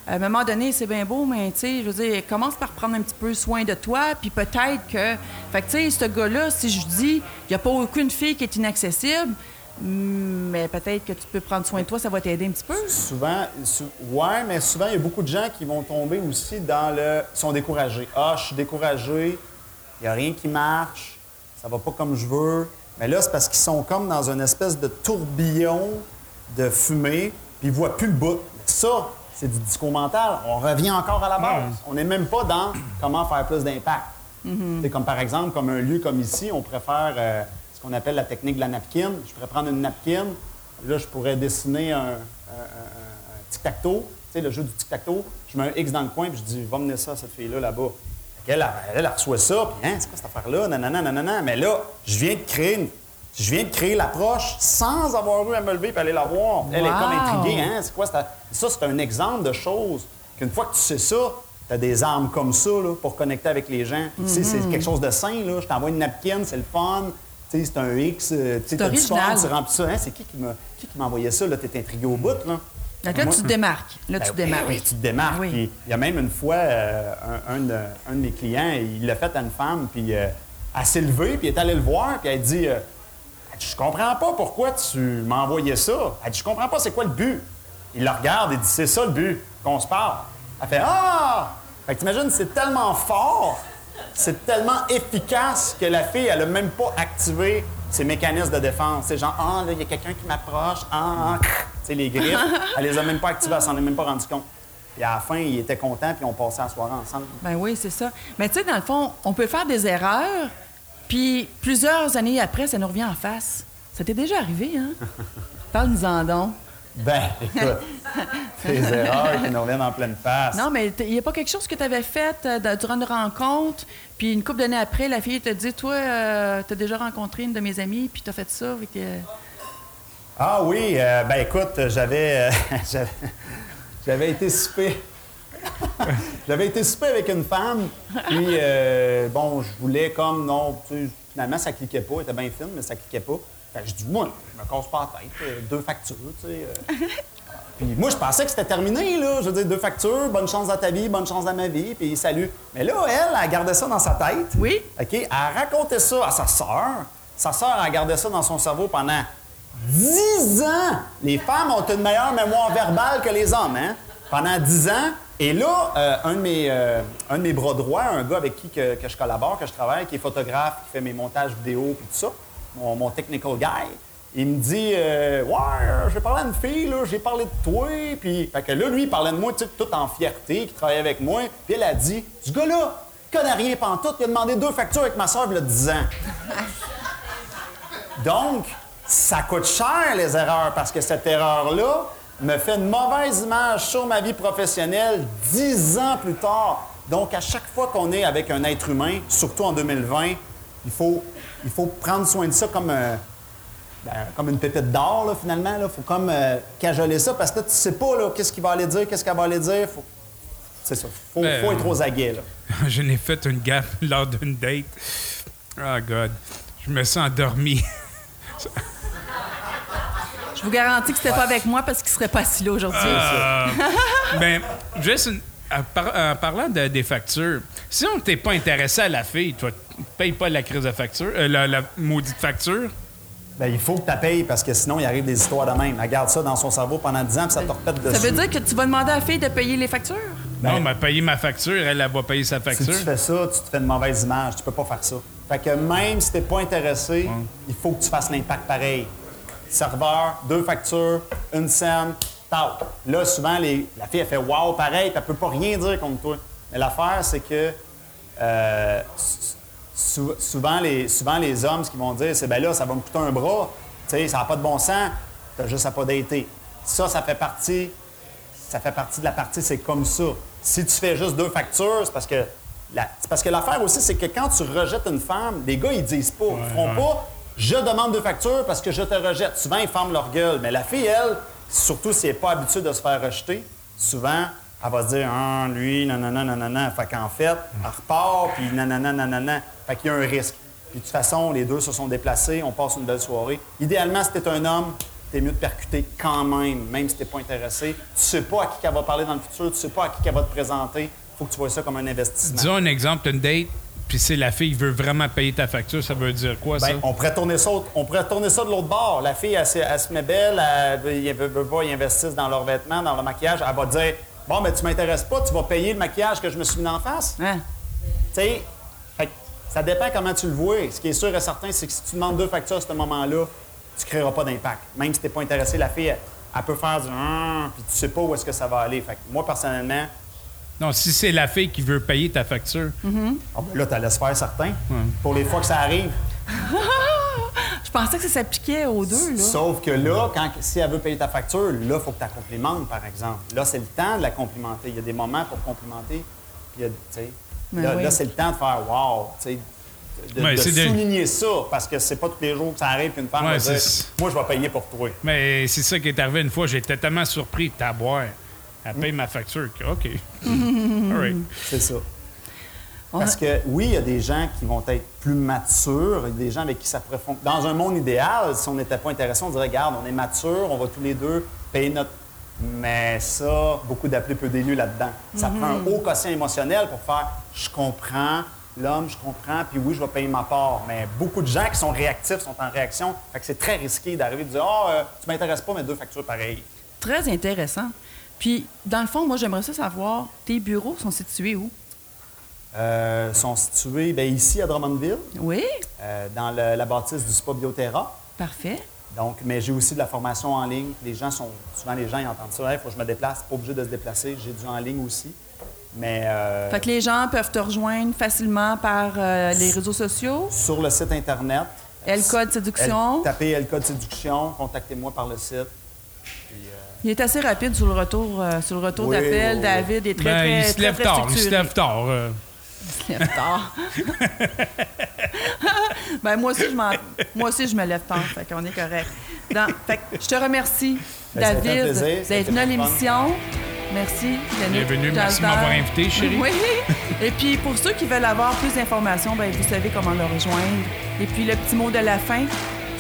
À un moment donné, c'est bien beau, mais tu sais, je veux dire, commence par prendre un petit peu soin de toi, puis peut-être que... Fait que, tu sais, ce gars-là, si je dis, il n'y a pas aucune fille qui est inaccessible, mais peut-être que tu peux prendre soin de toi, ça va t'aider un petit peu. Souvent, sou- ouais, mais souvent, il y a beaucoup de gens qui vont tomber aussi dans le. sont découragés. Ah, je suis découragé, il n'y a rien qui marche, ça va pas comme je veux. Mais là, c'est parce qu'ils sont comme dans une espèce de tourbillon de fumée, puis ils voient plus le bout. Ça, c'est du discours mental. On revient encore à la base. On n'est même pas dans comment faire plus d'impact. C'est comme par exemple, comme un lieu comme ici, on préfère euh, ce qu'on appelle la technique de la napkin. Je pourrais prendre une napkin, là, je pourrais dessiner un, un- un- un tic-tac-toe, tu sais, le jeu du tic-tac-toe. Je mets un X dans le coin, puis je dis, va mener ça à cette fille-là, là-bas. Elle, elle reçoit ça, puis hein, c'est quoi cette affaire-là? Nanana, nanana. Mais là, je viens de créer une- Je viens de créer l'approche sans avoir eu à me lever et aller la voir. Elle est comme intriguée. Hein? C'est quoi? cette- Ça, c'est un exemple de choses qu'une fois que tu sais ça, tu as des armes comme ça là, pour connecter avec les gens. Tu sais, c'est quelque chose de sain. Là. Je t'envoie une napkin, c'est le fun. Tu sais, c'est un X. euh, tu t'as du fun, tu remplis ça. Hein? C'est qui qui m'a qui envoyé ça? Là? T'es intrigué au bout. Là, Donc là, Moi- tu te démarques. Là, tu Ben te démarques. Oui, tu te démarques. Oui. Puis il y a même une fois, euh, un, un de, un de mes clients, il l'a fait à une femme, puis euh, elle s'est levée, puis elle est allée le voir, puis elle dit euh, Elle dit, Je comprends pas pourquoi tu m'as envoyé ça. Elle dit Je comprends pas, c'est quoi le but Il la regarde et dit C'est ça le but, qu'on se parle. Elle fait Ah Fait que t'imagines, c'est tellement fort, c'est tellement efficace que la fille, elle a même pas activé ses mécanismes de défense. C'est genre Ah, là, il y a quelqu'un qui m'approche, ah, ah, tu sais, les griffes. Elle les a même pas activées, elle s'en est même pas rendu compte. Puis à la fin, il était content, puis on passait la soirée ensemble. Ben oui, c'est ça. Mais tu sais, dans le fond, on peut faire des erreurs, puis plusieurs années après, ça nous revient en face. Ça t'est déjà arrivé, hein? Parle-nous-en donc. Ben, écoute, des erreurs qui nous reviennent en pleine face. Non, mais il n'y a pas quelque chose que tu avais fait euh, durant une rencontre, puis une couple d'années après, la fille te dit Toi, tu as déjà rencontré une de mes amies, puis tu as fait ça. fait que- Ah oui, euh, ben écoute, j'avais, euh, j'avais, été souper. j'avais été souper avec une femme, puis euh, bon, je voulais comme, non, tu sais, finalement, ça cliquait pas, elle était bien fine, mais ça cliquait pas. Fait que je dis, moi, je me casse pas la tête, euh, deux factures, tu sais. euh. Puis moi, je pensais que c'était terminé, là. Je veux dire, deux factures, bonne chance dans ta vie, bonne chance dans ma vie, puis salut. Mais là, elle, elle gardait ça dans sa tête. Oui. OK? Elle racontait ça à sa sœur. Sa sœur a gardé ça dans son cerveau pendant 10 ans. Les femmes ont une meilleure mémoire verbale que les hommes, hein? Pendant 10 ans. Et là, euh, un, de mes, euh, un de mes bras droits, un gars avec qui que, que je collabore, que je travaille, qui est photographe, qui fait mes montages vidéo et tout ça, mon, mon technical guy, il me dit euh, Ouais, euh, j'ai parlé à une fille, j'ai parlé de toi. Puis, fait que là, lui, il parlait de moi, tu sais, tout en fierté, qui travaillait avec moi. Puis elle a dit Ce gars-là, connaît rien pantoute, il a demandé deux factures avec ma soeur il a 10 ans. Donc, ça coûte cher, les erreurs, parce que cette erreur-là me fait une mauvaise image sur ma vie professionnelle dix ans plus tard. Donc, à chaque fois qu'on est avec un être humain, surtout en 2020, il faut, il faut prendre soin de ça comme, un- ben, comme une pépite d'or, là, finalement. Il faut comme euh, cajoler ça, parce que là, tu sais pas là, qu'est-ce qu'il va aller dire, qu'est-ce qu'elle va aller dire. Faut... C'est ça. faut, Ben, faut être aux aguets. Là. Je n'ai fait une gaffe lors d'une date. Oh, God. Je me suis endormi. Je vous garantis que c'était pas avec moi parce qu'il serait pas assis là aujourd'hui. Euh, ben, juste une- en, par- en parlant de- des factures, si on t'est pas intéressé à la fille, toi, tu payes pas la crise de facture, euh, la, la maudite facture. Ben, il faut que tu payes parce que sinon, il arrive des histoires de même. Elle garde ça dans son cerveau pendant 10 ans puis ça te repète dessus. Ça veut dire que tu vas demander à la fille de payer les factures? Ben- non, mais payer ma facture, elle, elle va payer sa Si facture. tu fais ça, tu te fais une mauvaise image. Tu peux pas faire ça. Fait que même si t'es pas intéressé, il faut que tu fasses l'impact pareil. Serveur, deux factures, une scène, tao. Là, souvent, les- la fille, elle fait « wow », pareil, elle peut pas rien dire contre toi. Mais l'affaire, c'est que euh, sou- souvent, les, souvent, les hommes, ce qu'ils vont dire, c'est « ben là, ça va me coûter un bras. Tu sais, ça n'a pas de bon sens. T'as juste à pas dater. » Ça, ça fait partie ça fait partie de la partie, c'est comme ça. Si tu fais juste deux factures, c'est parce que la- parce que l'affaire aussi, c'est que quand tu rejettes une femme, les gars, ils disent pas. Ils feront pas je demande deux factures parce que je te rejette. Souvent, ils ferment leur gueule. Mais la fille, elle, surtout si elle n'est pas habituée de se faire rejeter, souvent, elle va se dire Ah, lui, nanana, nanana. Fait qu'en fait, elle repart, puis nanana, nanana. Fait qu'il y a un risque. Puis de toute façon, les deux se sont déplacés, on passe une belle soirée. Idéalement, si t'es un homme, t'es mieux de percuter quand même, même si t'es pas intéressé. Tu sais pas à qui elle va parler dans le futur, tu sais pas à qui elle va te présenter. Faut que tu vois ça comme un investissement. Disons un exemple, t'as une date, puis c'est la fille qui veut vraiment payer ta facture, ça veut dire quoi, ça? Ben, on pourrait tourner ça, on pourrait tourner ça de l'autre bord. La fille, elle, se- elle se met belle, elle, veut- elle veut, veut pas, ils investissent dans leurs vêtements, dans leur maquillage. Elle va dire Bon, mais tu m'intéresses pas, tu vas payer le maquillage que je me suis mis en face. Hein? Tu sais, fait que ça dépend comment tu le vois. Ce qui est sûr et certain, c'est que si tu demandes deux factures à ce moment-là, tu ne créeras pas d'impact. Même si tu n'es pas intéressé, la fille, elle, elle peut faire du Hum puis tu sais pas où est-ce que ça va aller. Fait que moi, personnellement, Non, si c'est la fille qui veut payer ta facture. ah ben là, tu laisses faire certain. Pour les fois que ça arrive. Je pensais que ça s'appliquait aux deux, là. Sauf que là, quand, si elle veut payer ta facture, là, il faut que tu la complimentes, par exemple. Là, c'est le temps de la complimenter. Il y a des moments pour complimenter. Puis, il y a- tu sais, Ben là, oui. là, c'est le temps de faire wow, tu sais, de, de de- souligner ça, parce que c'est pas tous les jours que ça arrive qu'une femme Ouais, va dire Moi, je vais payer pour toi. Mais c'est ça qui est arrivé une fois, j'étais tellement surpris, t'as à boire. Elle paye ma facture. OK. All right. C'est ça. Parce que oui, il y a des gens qui vont être plus matures, il y a des gens avec qui ça pourrait fonctionner. Dans un monde idéal, si on n'était pas intéressé, on dirait regarde, on est mature, on va tous les deux payer notre. Mais ça, beaucoup d'appelés peu d'élus là-dedans. Ça prend un haut quotient émotionnel pour faire je comprends l'homme, je comprends, puis oui, je vais payer ma part. Mais beaucoup de gens qui sont réactifs sont en réaction. Fait que c'est très risqué d'arriver et de dire Ah, euh, tu m'intéresses pas, mais deux factures pareilles. Très intéressant. Puis, dans le fond, moi, j'aimerais ça savoir, tes bureaux sont situés où? Euh, sont situés ben, ici à Drummondville, Oui, euh, dans le- la bâtisse du Spa Bioterra. parfait. Donc, mais j'ai aussi de la formation en ligne. Les gens sont. Souvent, les gens ils entendent ça. Il faut que je me déplace. Pas obligé de se déplacer. J'ai du en ligne aussi. Mais euh, Fait que les gens peuvent te rejoindre facilement par euh, les réseaux sociaux? sur le site Internet. Elle code séduction. Tapez El Code Séduction. Contactez-moi par le site. Il est assez rapide sur le retour, euh, sur le retour Oui, d'appel. oui, oui. David est très, Ben, très, il se très, lève très tard, il se lève tard. euh. Il se lève tard. ben, moi aussi, je m'en- moi aussi, je me lève tard. Fait qu'on est correct. Dans- fait que je te remercie, Ben, David, d'être venu à l'émission. Merci, Yannick. Bienvenue, merci de m'avoir invité, chérie. Oui. Et puis, pour ceux qui veulent avoir plus d'informations, ben, vous savez comment le rejoindre. Et puis, le petit mot de la fin.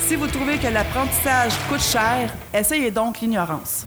Si vous trouvez que l'apprentissage coûte cher, essayez donc l'ignorance.